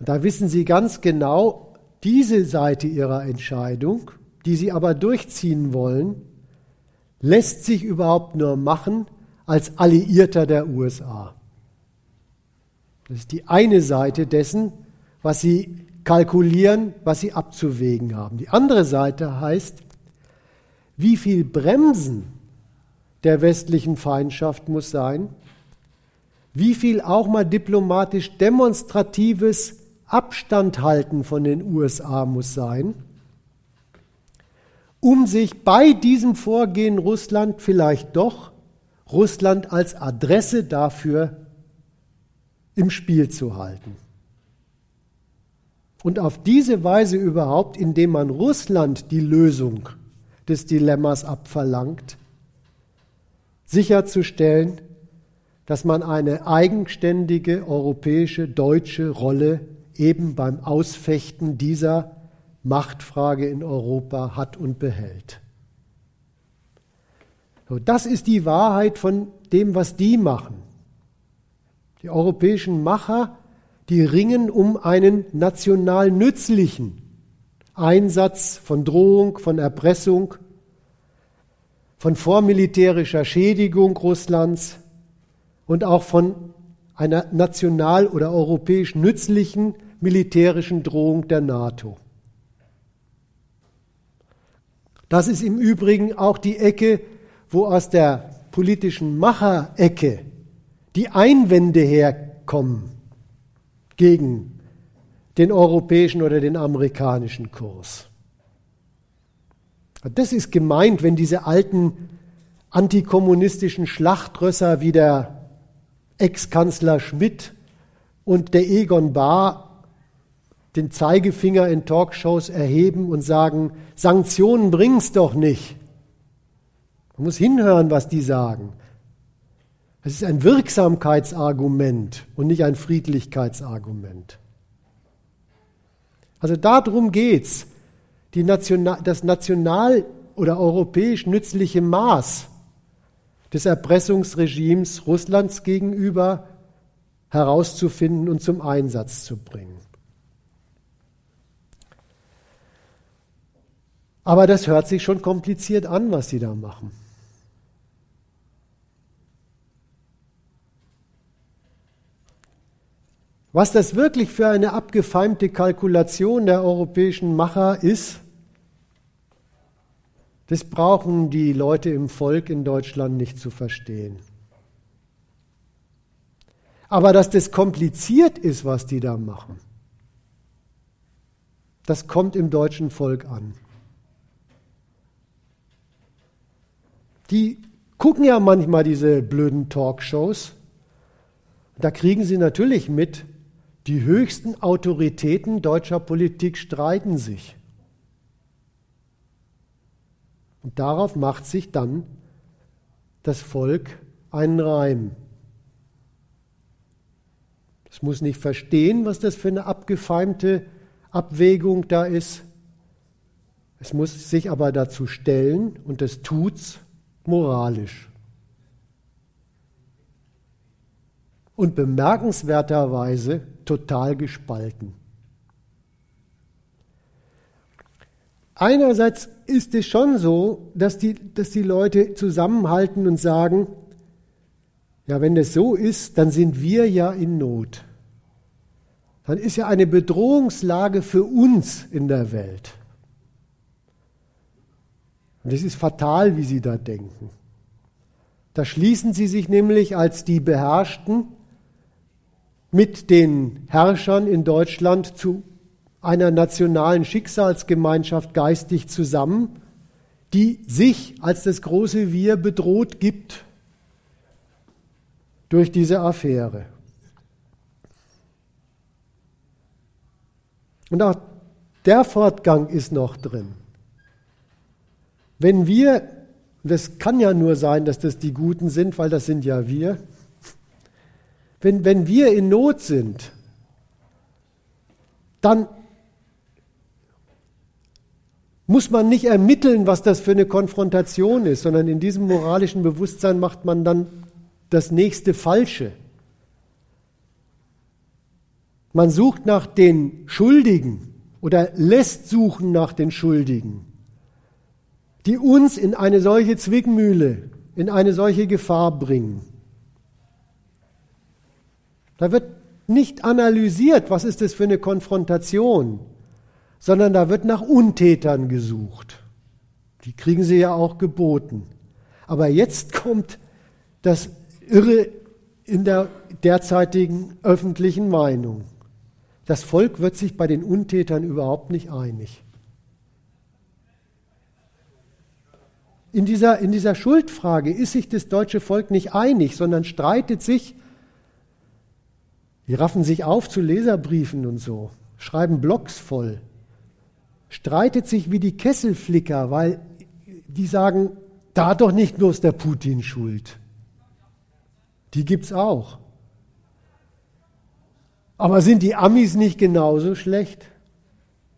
[SPEAKER 1] Und da wissen Sie ganz genau, diese Seite Ihrer Entscheidung die sie aber durchziehen wollen, lässt sich überhaupt nur machen als Alliierter der USA. Das ist die eine Seite dessen, was sie kalkulieren, was sie abzuwägen haben. Die andere Seite heißt, wie viel Bremsen der westlichen Feindschaft muss sein, wie viel auch mal diplomatisch demonstratives Abstand halten von den USA muss sein um sich bei diesem Vorgehen Russland vielleicht doch Russland als Adresse dafür im Spiel zu halten. Und auf diese Weise überhaupt, indem man Russland die Lösung des Dilemmas abverlangt, sicherzustellen, dass man eine eigenständige europäische, deutsche Rolle eben beim Ausfechten dieser Machtfrage in Europa hat und behält. So, das ist die Wahrheit von dem, was die machen. Die europäischen Macher, die ringen um einen national nützlichen Einsatz von Drohung, von Erpressung, von vormilitärischer Schädigung Russlands und auch von einer national oder europäisch nützlichen militärischen Drohung der NATO. Das ist im Übrigen auch die Ecke, wo aus der politischen Macherecke die Einwände herkommen gegen den europäischen oder den amerikanischen Kurs. Das ist gemeint, wenn diese alten antikommunistischen Schlachtrösser wie der Ex-Kanzler Schmidt und der Egon Bahr den Zeigefinger in Talkshows erheben und sagen, Sanktionen bringt's doch nicht. Man muss hinhören, was die sagen. Es ist ein Wirksamkeitsargument und nicht ein Friedlichkeitsargument. Also darum geht's, National, das national oder europäisch nützliche Maß des Erpressungsregimes Russlands gegenüber herauszufinden und zum Einsatz zu bringen. Aber das hört sich schon kompliziert an, was sie da machen. Was das wirklich für eine abgefeimte Kalkulation der europäischen Macher ist, das brauchen die Leute im Volk in Deutschland nicht zu verstehen. Aber dass das kompliziert ist, was die da machen, das kommt im deutschen Volk an. Die gucken ja manchmal diese blöden Talkshows. Da kriegen sie natürlich mit, die höchsten Autoritäten deutscher Politik streiten sich. Und darauf macht sich dann das Volk einen Reim. Es muss nicht verstehen, was das für eine abgefeimte Abwägung da ist. Es muss sich aber dazu stellen und das tut's moralisch. Und bemerkenswerterweise total gespalten. Einerseits ist es schon so, dass die, dass die Leute zusammenhalten und sagen, ja, wenn es so ist, dann sind wir ja in Not. Dann ist ja eine Bedrohungslage für uns in der Welt. Und es ist fatal, wie sie da denken. Da schließen sie sich nämlich als die Beherrschten mit den Herrschern in Deutschland zu einer nationalen Schicksalsgemeinschaft geistig zusammen, die sich als das große Wir bedroht gibt durch diese Affäre. Und auch der Fortgang ist noch drin. Wenn wir, das kann ja nur sein, dass das die Guten sind, weil das sind ja wir, wenn, wenn wir in Not sind, dann muss man nicht ermitteln, was das für eine Konfrontation ist, sondern in diesem moralischen Bewusstsein macht man dann das nächste Falsche. Man sucht nach den Schuldigen oder lässt suchen nach den Schuldigen, die uns in eine solche Zwickmühle, in eine solche Gefahr bringen. Da wird nicht analysiert, was ist das für eine Konfrontation, sondern da wird nach Untätern gesucht. Die kriegen sie ja auch geboten. Aber jetzt (laughs) kommt das Irre in der derzeitigen öffentlichen Meinung. Das Volk wird sich bei den Untätern überhaupt nicht einig. In dieser, in dieser Schuldfrage ist sich das deutsche Volk nicht einig, sondern streitet sich. Die raffen sich auf zu Leserbriefen und so, schreiben Blogs voll streitet sich wie die Kesselflicker, weil die sagen, da doch nicht bloß der Putin schuld. Die gibt's auch. Aber sind die Amis nicht genauso schlecht?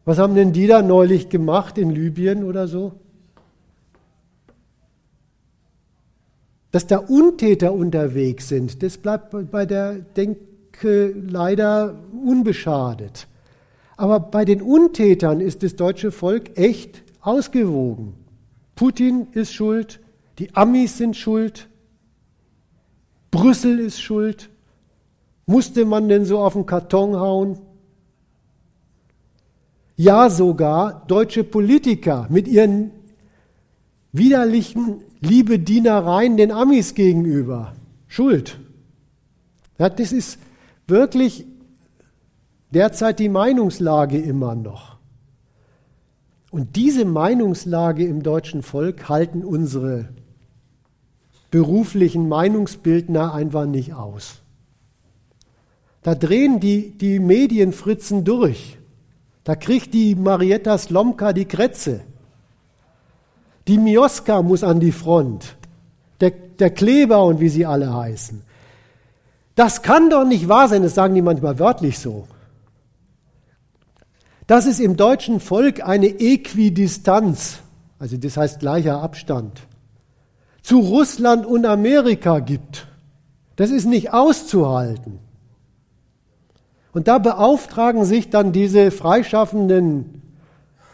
[SPEAKER 1] Was haben denn die da neulich gemacht in Libyen oder so? Dass da Untäter unterwegs sind, das bleibt bei der Denke leider unbeschadet. Aber bei den Untätern ist das deutsche Volk echt ausgewogen. Putin ist schuld, die Amis sind schuld, Brüssel ist schuld. Musste man denn so auf den Karton hauen? Ja, sogar deutsche Politiker mit ihren widerlichen Liebedienereien den Amis gegenüber. Schuld. Ja, das ist wirklich derzeit die Meinungslage immer noch. Und diese Meinungslage im deutschen Volk halten unsere beruflichen Meinungsbildner einfach nicht aus. Da drehen die, die Medienfritzen durch. Da kriegt die Marietta Slomka die Kretze. Die Mioska muss an die Front. Der, der Kleber und wie sie alle heißen. Das kann doch nicht wahr sein, das sagen die manchmal wörtlich so dass es im deutschen Volk eine Äquidistanz, also das heißt gleicher Abstand, zu Russland und Amerika gibt. Das ist nicht auszuhalten. Und da beauftragen sich dann diese freischaffenden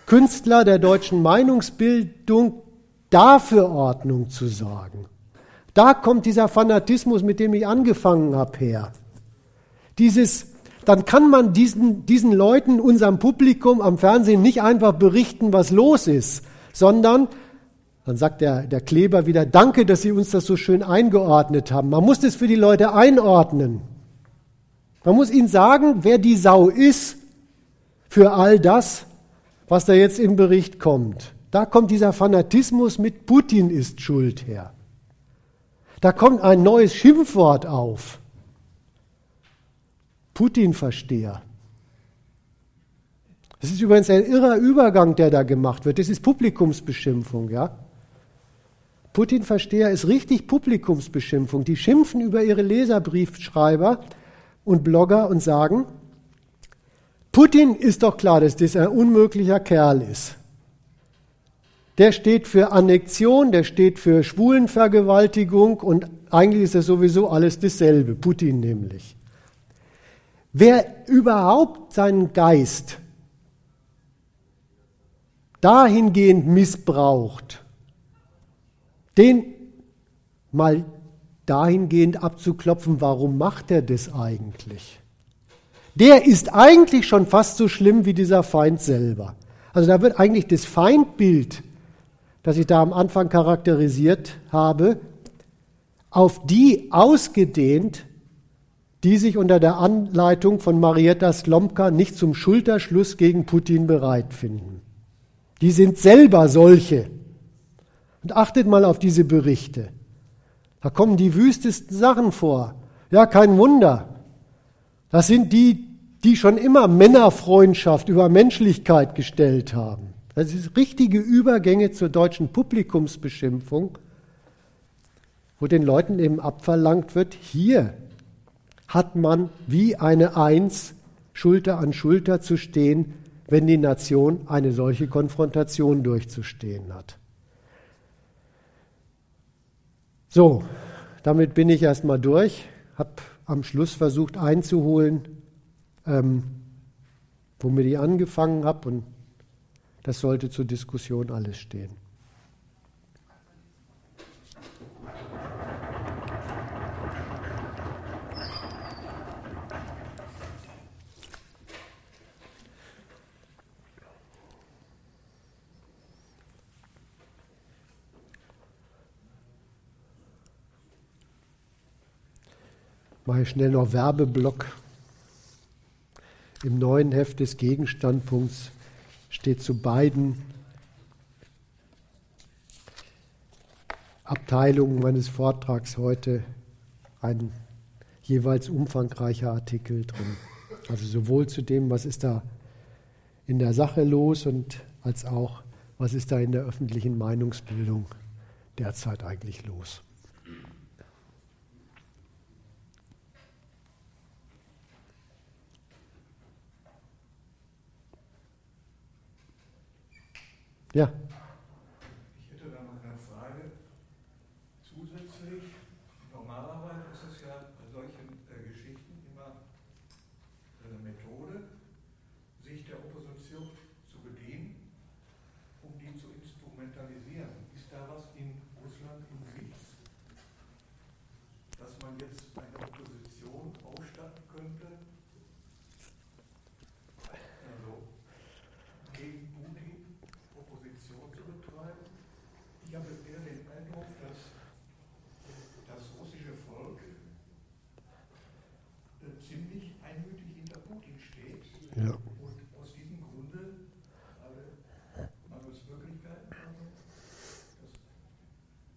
[SPEAKER 1] Künstler der deutschen Meinungsbildung, dafür Ordnung zu sorgen. Da kommt dieser Fanatismus, mit dem ich angefangen habe, her. Dieses dann kann man diesen, diesen Leuten, unserem Publikum am Fernsehen nicht einfach berichten, was los ist, sondern dann sagt der, der Kleber wieder, danke, dass Sie uns das so schön eingeordnet haben. Man muss das für die Leute einordnen. Man muss ihnen sagen, wer die Sau ist für all das, was da jetzt im Bericht kommt. Da kommt dieser Fanatismus mit Putin ist schuld her. Da kommt ein neues Schimpfwort auf. Putin-Versteher. Das ist übrigens ein irrer Übergang, der da gemacht wird. Das ist Publikumsbeschimpfung, ja. Putin-Versteher ist richtig Publikumsbeschimpfung. Die schimpfen über ihre Leserbriefschreiber und Blogger und sagen, Putin ist doch klar, dass das ein unmöglicher Kerl ist. Der steht für Annexion, der steht für Schwulenvergewaltigung und eigentlich ist das sowieso alles dasselbe, Putin nämlich. Wer überhaupt seinen Geist dahingehend missbraucht, den mal dahingehend abzuklopfen, warum macht er das eigentlich? Der ist eigentlich schon fast so schlimm wie dieser Feind selber. Also da wird eigentlich das Feindbild, das ich da am Anfang charakterisiert habe, auf die ausgedehnt, die sich unter der Anleitung von Marietta Slomka nicht zum Schulterschluss gegen Putin bereit finden. Die sind selber solche. Und achtet mal auf diese Berichte. Da kommen die wüstesten Sachen vor. Ja, kein Wunder. Das sind die, die schon immer Männerfreundschaft über Menschlichkeit gestellt haben. Das sind richtige Übergänge zur deutschen Publikumsbeschimpfung, wo den Leuten eben abverlangt wird, hier hat man wie eine Eins Schulter an Schulter zu stehen, wenn die Nation eine solche Konfrontation durchzustehen hat. So, damit bin ich erstmal durch, habe am Schluss versucht einzuholen, ähm, womit ich angefangen habe und das sollte zur Diskussion alles stehen. Mal schnell noch Werbeblock. Im neuen Heft des Gegenstandpunkts steht zu beiden Abteilungen meines Vortrags heute ein jeweils umfangreicher Artikel drin. Also sowohl zu dem, was ist da in der Sache los und als auch, was ist da in der öffentlichen Meinungsbildung derzeit eigentlich los. Ja.
[SPEAKER 2] Ich hätte da noch eine Frage. Zusätzlich, normalerweise ist es ja bei solchen äh, Geschichten immer eine Methode, sich der Opposition zu bedienen, um die zu instrumentalisieren. Ist da was in Russland in Sicht? Dass man jetzt eine Opposition ausstatten könnte, habe eher den Eindruck, dass das russische Volk äh, ziemlich einmütig hinter Putin steht. Ja. Und aus diesem Grunde alle mangels Möglichkeiten, also, dass,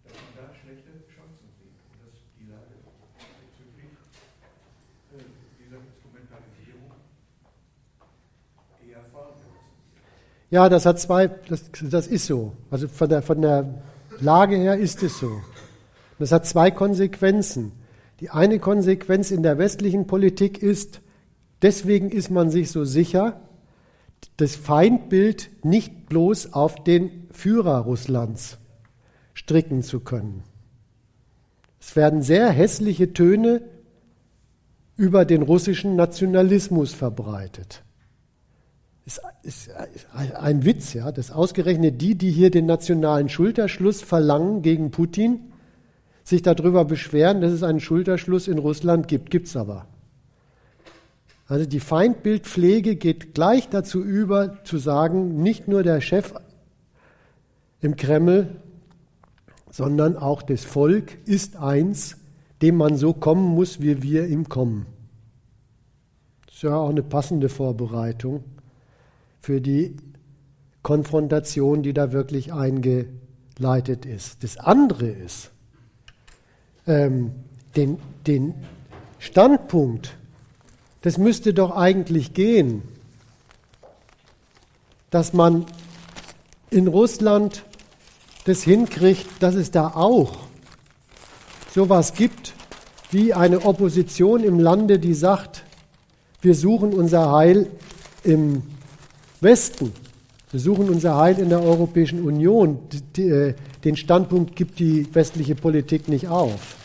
[SPEAKER 2] dass man da schlechte Chancen sieht. Und dass die Lage bezüglich äh, dieser Instrumentalisierung eher fahren
[SPEAKER 1] ja, das hat zwei, das, das ist so. Also von der, von der Lage her ist es so. Das hat zwei Konsequenzen. Die eine Konsequenz in der westlichen Politik ist, deswegen ist man sich so sicher, das Feindbild nicht bloß auf den Führer Russlands stricken zu können. Es werden sehr hässliche Töne über den russischen Nationalismus verbreitet ist, ist ein Witz, ja, dass ausgerechnet die, die hier den nationalen Schulterschluss verlangen gegen Putin, sich darüber beschweren, dass es einen Schulterschluss in Russland gibt. Gibt es aber. Also die Feindbildpflege geht gleich dazu über, zu sagen, nicht nur der Chef im Kreml, sondern auch das Volk ist eins, dem man so kommen muss, wie wir ihm kommen. ist ja auch eine passende Vorbereitung für die Konfrontation, die da wirklich eingeleitet ist. Das andere ist, ähm, den, den Standpunkt, das müsste doch eigentlich gehen, dass man in Russland das hinkriegt, dass es da auch sowas gibt wie eine Opposition im Lande, die sagt, wir suchen unser Heil im Westen, wir suchen unser Heil in der Europäischen Union. Äh, den Standpunkt gibt die westliche Politik nicht auf.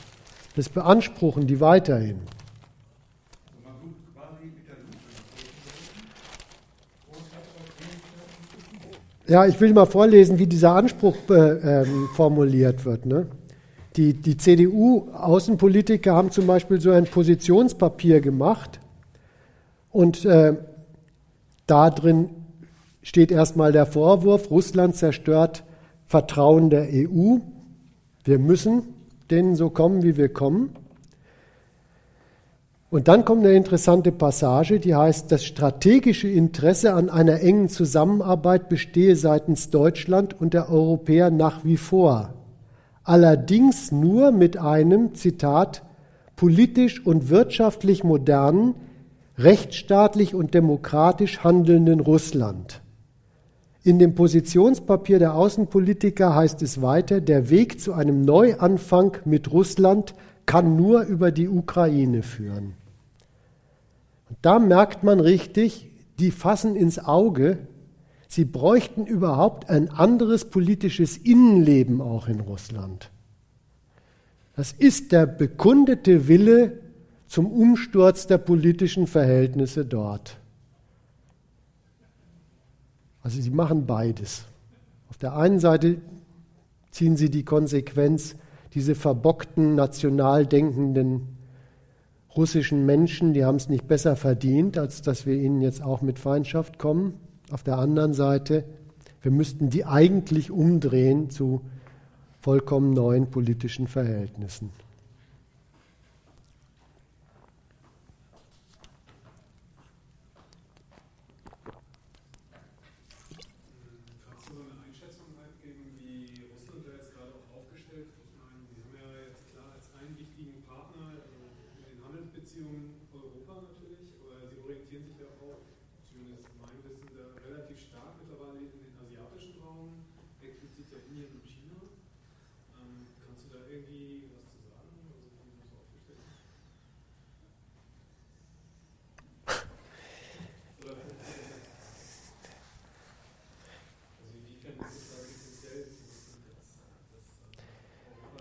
[SPEAKER 1] Das beanspruchen die weiterhin. Ja, ich will mal vorlesen, wie dieser Anspruch äh, ähm, formuliert wird. Ne? Die, die CDU-Außenpolitiker haben zum Beispiel so ein Positionspapier gemacht und äh, da drin steht erstmal der Vorwurf, Russland zerstört Vertrauen der EU. Wir müssen denen so kommen, wie wir kommen. Und dann kommt eine interessante Passage, die heißt, das strategische Interesse an einer engen Zusammenarbeit bestehe seitens Deutschland und der Europäer nach wie vor. Allerdings nur mit einem, Zitat, politisch und wirtschaftlich modernen, rechtsstaatlich und demokratisch handelnden Russland. In dem Positionspapier der Außenpolitiker heißt es weiter, der Weg zu einem Neuanfang mit Russland kann nur über die Ukraine führen. Und da merkt man richtig, die fassen ins Auge, sie bräuchten überhaupt ein anderes politisches Innenleben auch in Russland. Das ist der bekundete Wille zum Umsturz der politischen Verhältnisse dort. Also sie machen beides. Auf der einen Seite ziehen sie die Konsequenz, diese verbockten, national denkenden russischen Menschen, die haben es nicht besser verdient, als dass wir ihnen jetzt auch mit Feindschaft kommen. Auf der anderen Seite, wir müssten die eigentlich umdrehen zu vollkommen neuen politischen Verhältnissen.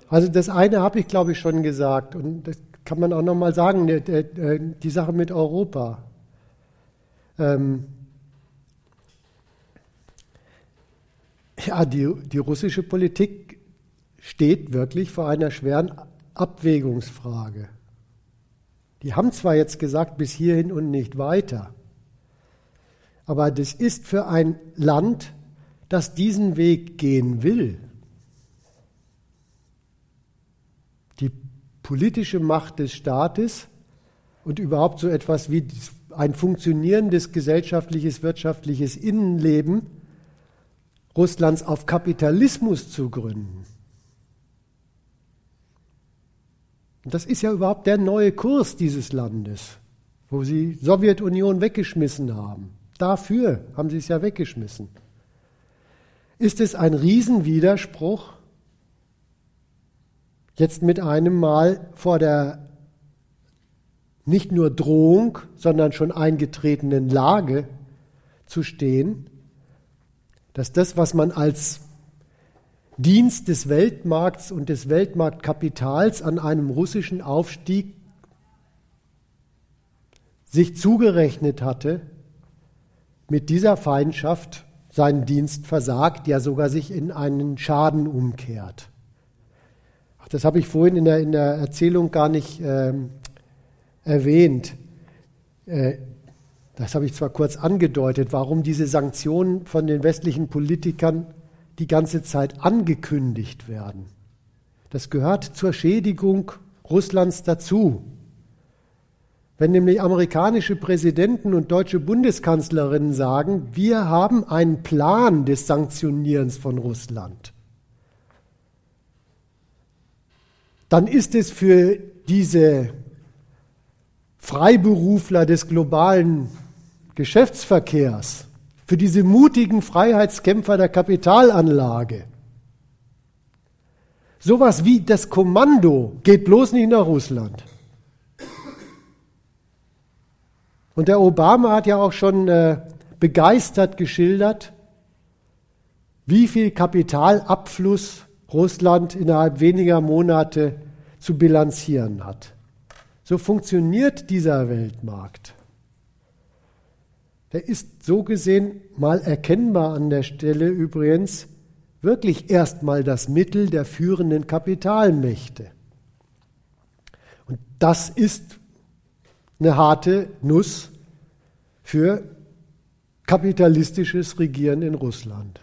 [SPEAKER 1] Also das eine habe ich, glaube ich, schon gesagt und das kann man auch nochmal sagen, die Sache mit Europa. Ähm ja, die, die russische Politik steht wirklich vor einer schweren Abwägungsfrage. Die haben zwar jetzt gesagt, bis hierhin und nicht weiter, aber das ist für ein Land, das diesen Weg gehen will, politische Macht des Staates und überhaupt so etwas wie ein funktionierendes gesellschaftliches, wirtschaftliches Innenleben Russlands auf Kapitalismus zu gründen. Und das ist ja überhaupt der neue Kurs dieses Landes, wo sie Sowjetunion weggeschmissen haben. Dafür haben sie es ja weggeschmissen. Ist es ein Riesenwiderspruch, jetzt mit einem Mal vor der nicht nur Drohung, sondern schon eingetretenen Lage zu stehen, dass das, was man als Dienst des Weltmarkts und des Weltmarktkapitals an einem russischen Aufstieg sich zugerechnet hatte, mit dieser Feindschaft seinen Dienst versagt, ja sogar sich in einen Schaden umkehrt. Das habe ich vorhin in der, in der Erzählung gar nicht ähm, erwähnt. Äh, das habe ich zwar kurz angedeutet, warum diese Sanktionen von den westlichen Politikern die ganze Zeit angekündigt werden. Das gehört zur Schädigung Russlands dazu. Wenn nämlich amerikanische Präsidenten und deutsche Bundeskanzlerinnen sagen, wir haben einen Plan des Sanktionierens von Russland, dann ist es für diese Freiberufler des globalen Geschäftsverkehrs, für diese mutigen Freiheitskämpfer der Kapitalanlage, sowas wie das Kommando geht bloß nicht nach Russland. Und der Obama hat ja auch schon äh, begeistert geschildert, wie viel Kapitalabfluss Russland innerhalb weniger Monate zu bilanzieren hat. So funktioniert dieser Weltmarkt. Der ist so gesehen mal erkennbar an der Stelle übrigens wirklich erstmal das Mittel der führenden Kapitalmächte. Und das ist eine harte Nuss für kapitalistisches Regieren in Russland.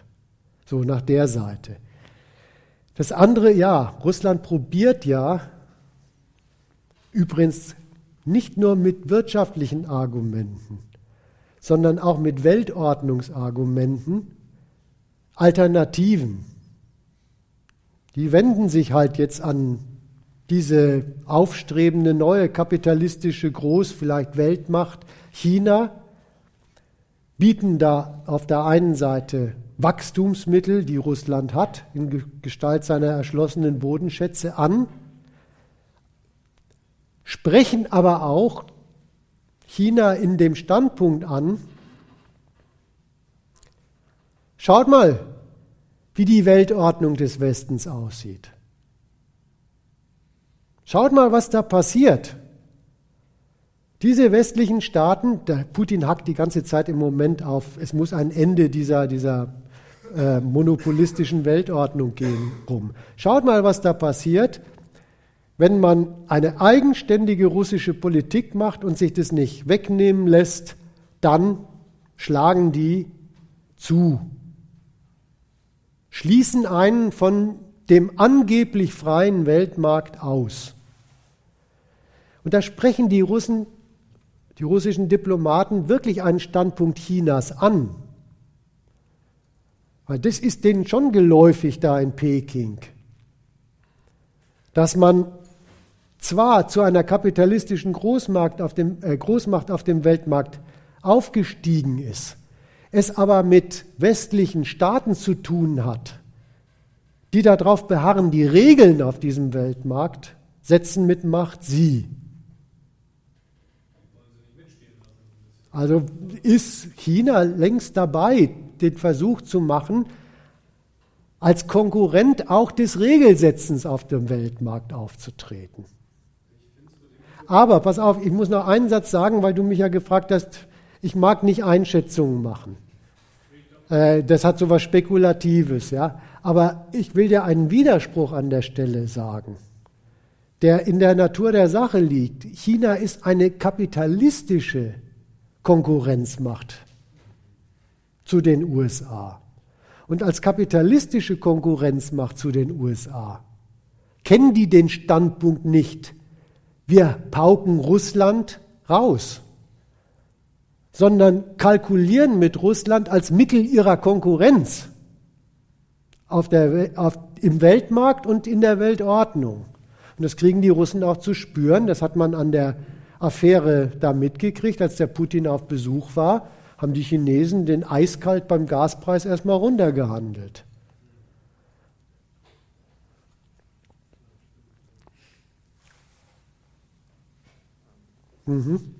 [SPEAKER 1] So nach der Seite. Das andere, ja, Russland probiert ja übrigens nicht nur mit wirtschaftlichen Argumenten, sondern auch mit Weltordnungsargumenten Alternativen. Die wenden sich halt jetzt an diese aufstrebende neue kapitalistische Groß, vielleicht Weltmacht China, bieten da auf der einen Seite Wachstumsmittel, die Russland hat, in Gestalt seiner erschlossenen Bodenschätze an, sprechen aber auch China in dem Standpunkt an, schaut mal, wie die Weltordnung des Westens aussieht. Schaut mal, was da passiert. Diese westlichen Staaten, Putin hackt die ganze Zeit im Moment auf, es muss ein Ende dieser, dieser äh, monopolistischen Weltordnung gehen rum. Schaut mal, was da passiert, wenn man eine eigenständige russische Politik macht und sich das nicht wegnehmen lässt, dann schlagen die zu, schließen einen von dem angeblich freien Weltmarkt aus. Und da sprechen die Russen, die russischen Diplomaten wirklich einen Standpunkt Chinas an. Weil das ist denen schon geläufig da in Peking, dass man zwar zu einer kapitalistischen Großmarkt auf dem, äh, Großmacht auf dem Weltmarkt aufgestiegen ist, es aber mit westlichen Staaten zu tun hat, die darauf beharren, die Regeln auf diesem Weltmarkt setzen mit Macht sie. Also ist China längst dabei, den Versuch zu machen, als Konkurrent auch des Regelsetzens auf dem Weltmarkt aufzutreten. Aber pass auf, ich muss noch einen Satz sagen, weil du mich ja gefragt hast, ich mag nicht Einschätzungen machen. Äh, das hat so was Spekulatives, ja. Aber ich will dir einen Widerspruch an der Stelle sagen, der in der Natur der Sache liegt. China ist eine kapitalistische Konkurrenzmacht zu den USA. Und als kapitalistische Konkurrenzmacht zu den USA kennen die den Standpunkt nicht, wir pauken Russland raus, sondern kalkulieren mit Russland als Mittel ihrer Konkurrenz auf der, auf, im Weltmarkt und in der Weltordnung. Und das kriegen die Russen auch zu spüren. Das hat man an der Affäre da mitgekriegt, als der Putin auf Besuch war, haben die Chinesen den eiskalt beim Gaspreis erstmal runtergehandelt. Mhm.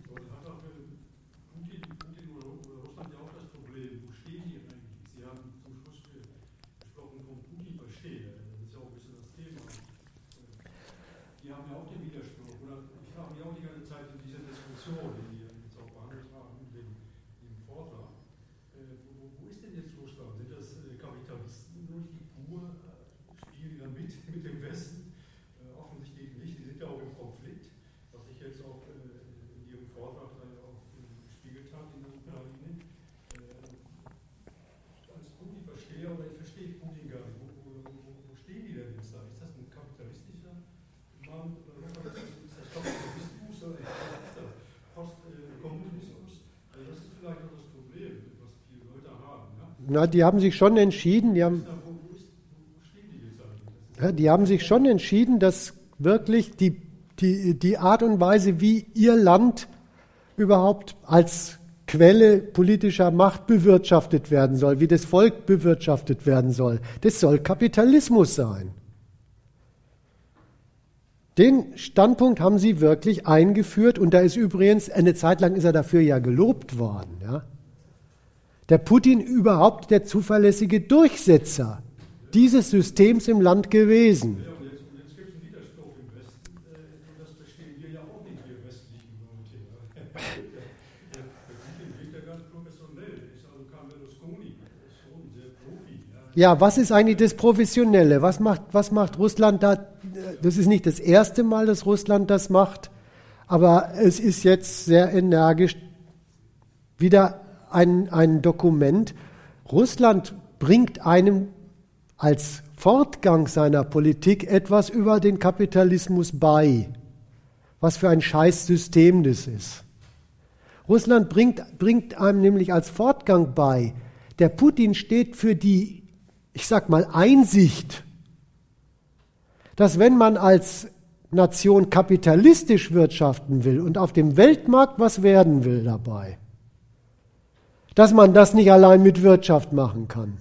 [SPEAKER 1] Na, die haben sich schon entschieden, die haben, die haben sich schon entschieden, dass wirklich die, die, die Art und Weise, wie ihr Land überhaupt als Quelle politischer Macht bewirtschaftet werden soll, wie das Volk bewirtschaftet werden soll, das soll Kapitalismus sein. Den Standpunkt haben sie wirklich eingeführt und da ist übrigens, eine Zeit lang ist er dafür ja gelobt worden. Ja? Der Putin überhaupt der zuverlässige Durchsetzer dieses Systems im Land gewesen. (laughs) Ja, was ist eigentlich das Professionelle? Was macht, was macht Russland da? Das ist nicht das erste Mal, dass Russland das macht, aber es ist jetzt sehr energisch wieder ein, ein Dokument. Russland bringt einem als Fortgang seiner Politik etwas über den Kapitalismus bei. Was für ein Scheißsystem das ist. Russland bringt, bringt einem nämlich als Fortgang bei, der Putin steht für die ich sag mal, Einsicht, dass wenn man als Nation kapitalistisch wirtschaften will und auf dem Weltmarkt was werden will dabei, dass man das nicht allein mit Wirtschaft machen kann.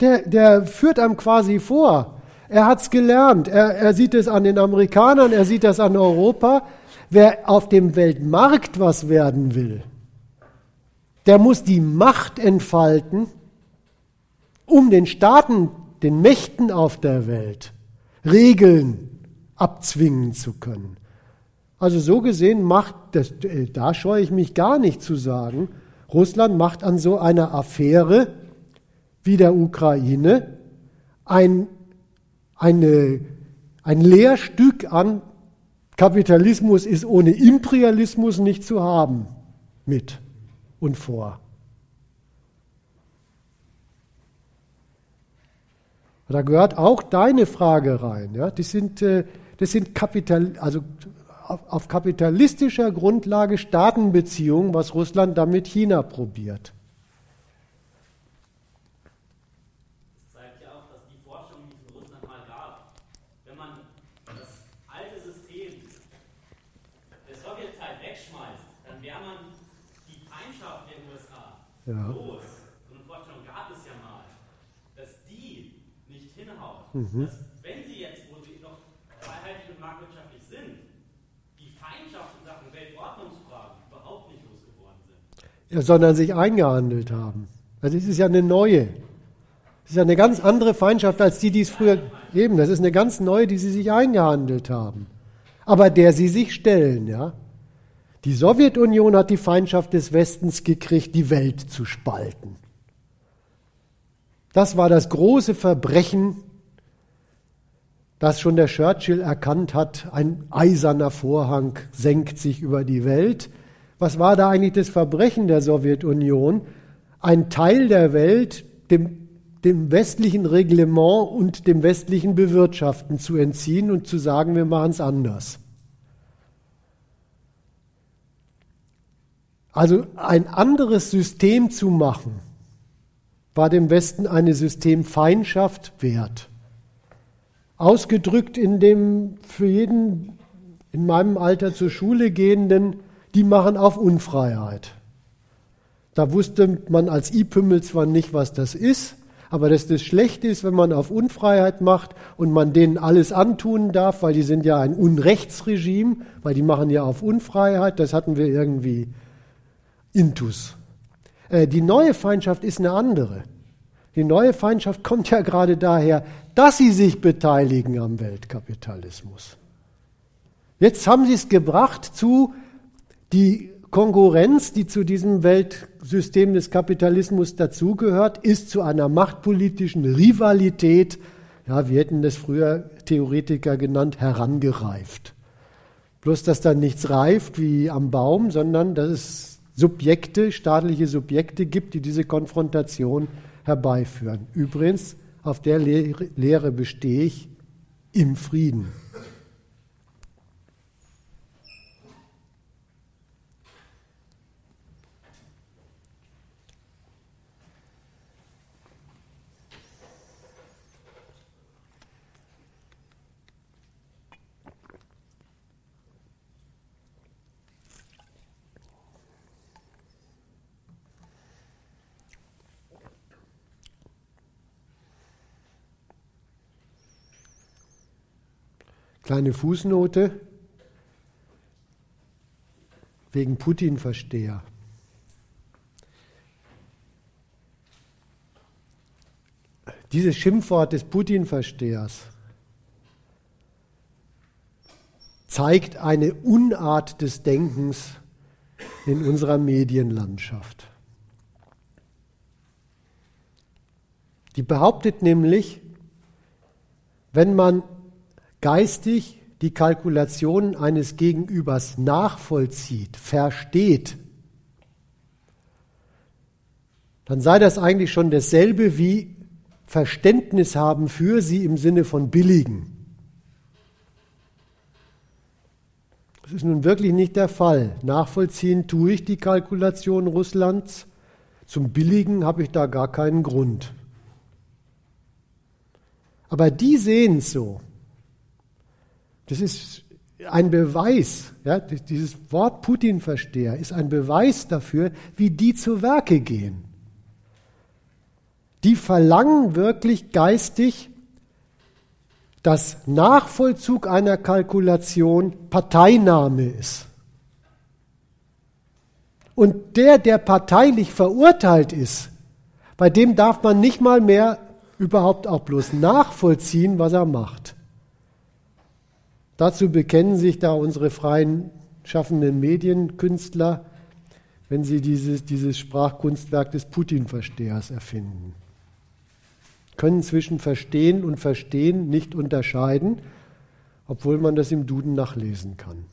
[SPEAKER 1] Der, der führt einem quasi vor. Er hat's gelernt. Er, er sieht es an den Amerikanern, er sieht das an Europa. Wer auf dem Weltmarkt was werden will, der muss die Macht entfalten, um den Staaten, den Mächten auf der Welt Regeln abzwingen zu können. Also so gesehen macht, das, äh, da scheue ich mich gar nicht zu sagen, Russland macht an so einer Affäre wie der Ukraine ein, eine, ein Lehrstück an Kapitalismus ist ohne Imperialismus nicht zu haben mit und vor. Da gehört auch deine Frage rein. Ja? Das sind, äh, das sind Kapital, also auf kapitalistischer Grundlage Staatenbeziehungen, was Russland da mit China probiert.
[SPEAKER 3] Das zeigt ja auch, dass die Forschung, die es in Russland mal gab, wenn man das alte System der Sowjetzeit wegschmeißt, dann wäre man die Feindschaft der USA ja. los. Mhm. Dass, wenn Sie jetzt, wo Sie noch freiheitlich und marktwirtschaftlich sind, die Feindschaft in Sachen Weltordnungsfragen überhaupt nicht losgeworden sind.
[SPEAKER 1] Ja, sondern sich eingehandelt haben. Also es ist ja eine neue. Es ist ja eine ganz andere Feindschaft als die, die es früher eben. Das ist eine ganz neue, die sie sich eingehandelt haben. Aber der sie sich stellen, ja. Die Sowjetunion hat die Feindschaft des Westens gekriegt, die Welt zu spalten. Das war das große Verbrechen dass schon der Churchill erkannt hat, ein eiserner Vorhang senkt sich über die Welt. Was war da eigentlich das Verbrechen der Sowjetunion? Ein Teil der Welt dem, dem westlichen Reglement und dem westlichen Bewirtschaften zu entziehen und zu sagen, wir machen es anders. Also ein anderes System zu machen, war dem Westen eine Systemfeindschaft wert ausgedrückt in dem für jeden in meinem Alter zur Schule gehenden, die machen auf Unfreiheit. Da wusste man als I-Pümmel zwar nicht, was das ist, aber dass das schlecht ist, wenn man auf Unfreiheit macht und man denen alles antun darf, weil die sind ja ein Unrechtsregime, weil die machen ja auf Unfreiheit, das hatten wir irgendwie intus. Äh, die neue Feindschaft ist eine andere. Die neue Feindschaft kommt ja gerade daher, dass sie sich beteiligen am Weltkapitalismus. Jetzt haben sie es gebracht zu die Konkurrenz, die zu diesem Weltsystem des Kapitalismus dazugehört, ist zu einer machtpolitischen Rivalität, ja, wir hätten das früher Theoretiker genannt, herangereift. Bloß, dass da nichts reift wie am Baum, sondern dass es Subjekte, staatliche Subjekte gibt, die diese Konfrontation herbeiführen. Übrigens, auf der Lehre bestehe ich im Frieden. Kleine Fußnote wegen Putin-Versteher. Dieses Schimpfwort des Putin-Verstehers zeigt eine Unart des Denkens in unserer Medienlandschaft. Die behauptet nämlich, wenn man geistig die Kalkulationen eines Gegenübers nachvollzieht, versteht, dann sei das eigentlich schon dasselbe wie Verständnis haben für sie im Sinne von billigen. Das ist nun wirklich nicht der Fall. Nachvollziehen tue ich die Kalkulation Russlands. Zum Billigen habe ich da gar keinen Grund. Aber die sehen es so. Das ist ein Beweis, ja, dieses Wort Putin-Versteher ist ein Beweis dafür, wie die zu Werke gehen. Die verlangen wirklich geistig, dass Nachvollzug einer Kalkulation Parteinahme ist. Und der, der parteilich verurteilt ist, bei dem darf man nicht mal mehr überhaupt auch bloß nachvollziehen, was er macht. Dazu bekennen sich da unsere freien schaffenden Medienkünstler, wenn sie dieses, dieses Sprachkunstwerk des Putin-Verstehers erfinden können zwischen Verstehen und Verstehen nicht unterscheiden, obwohl man das im Duden nachlesen kann.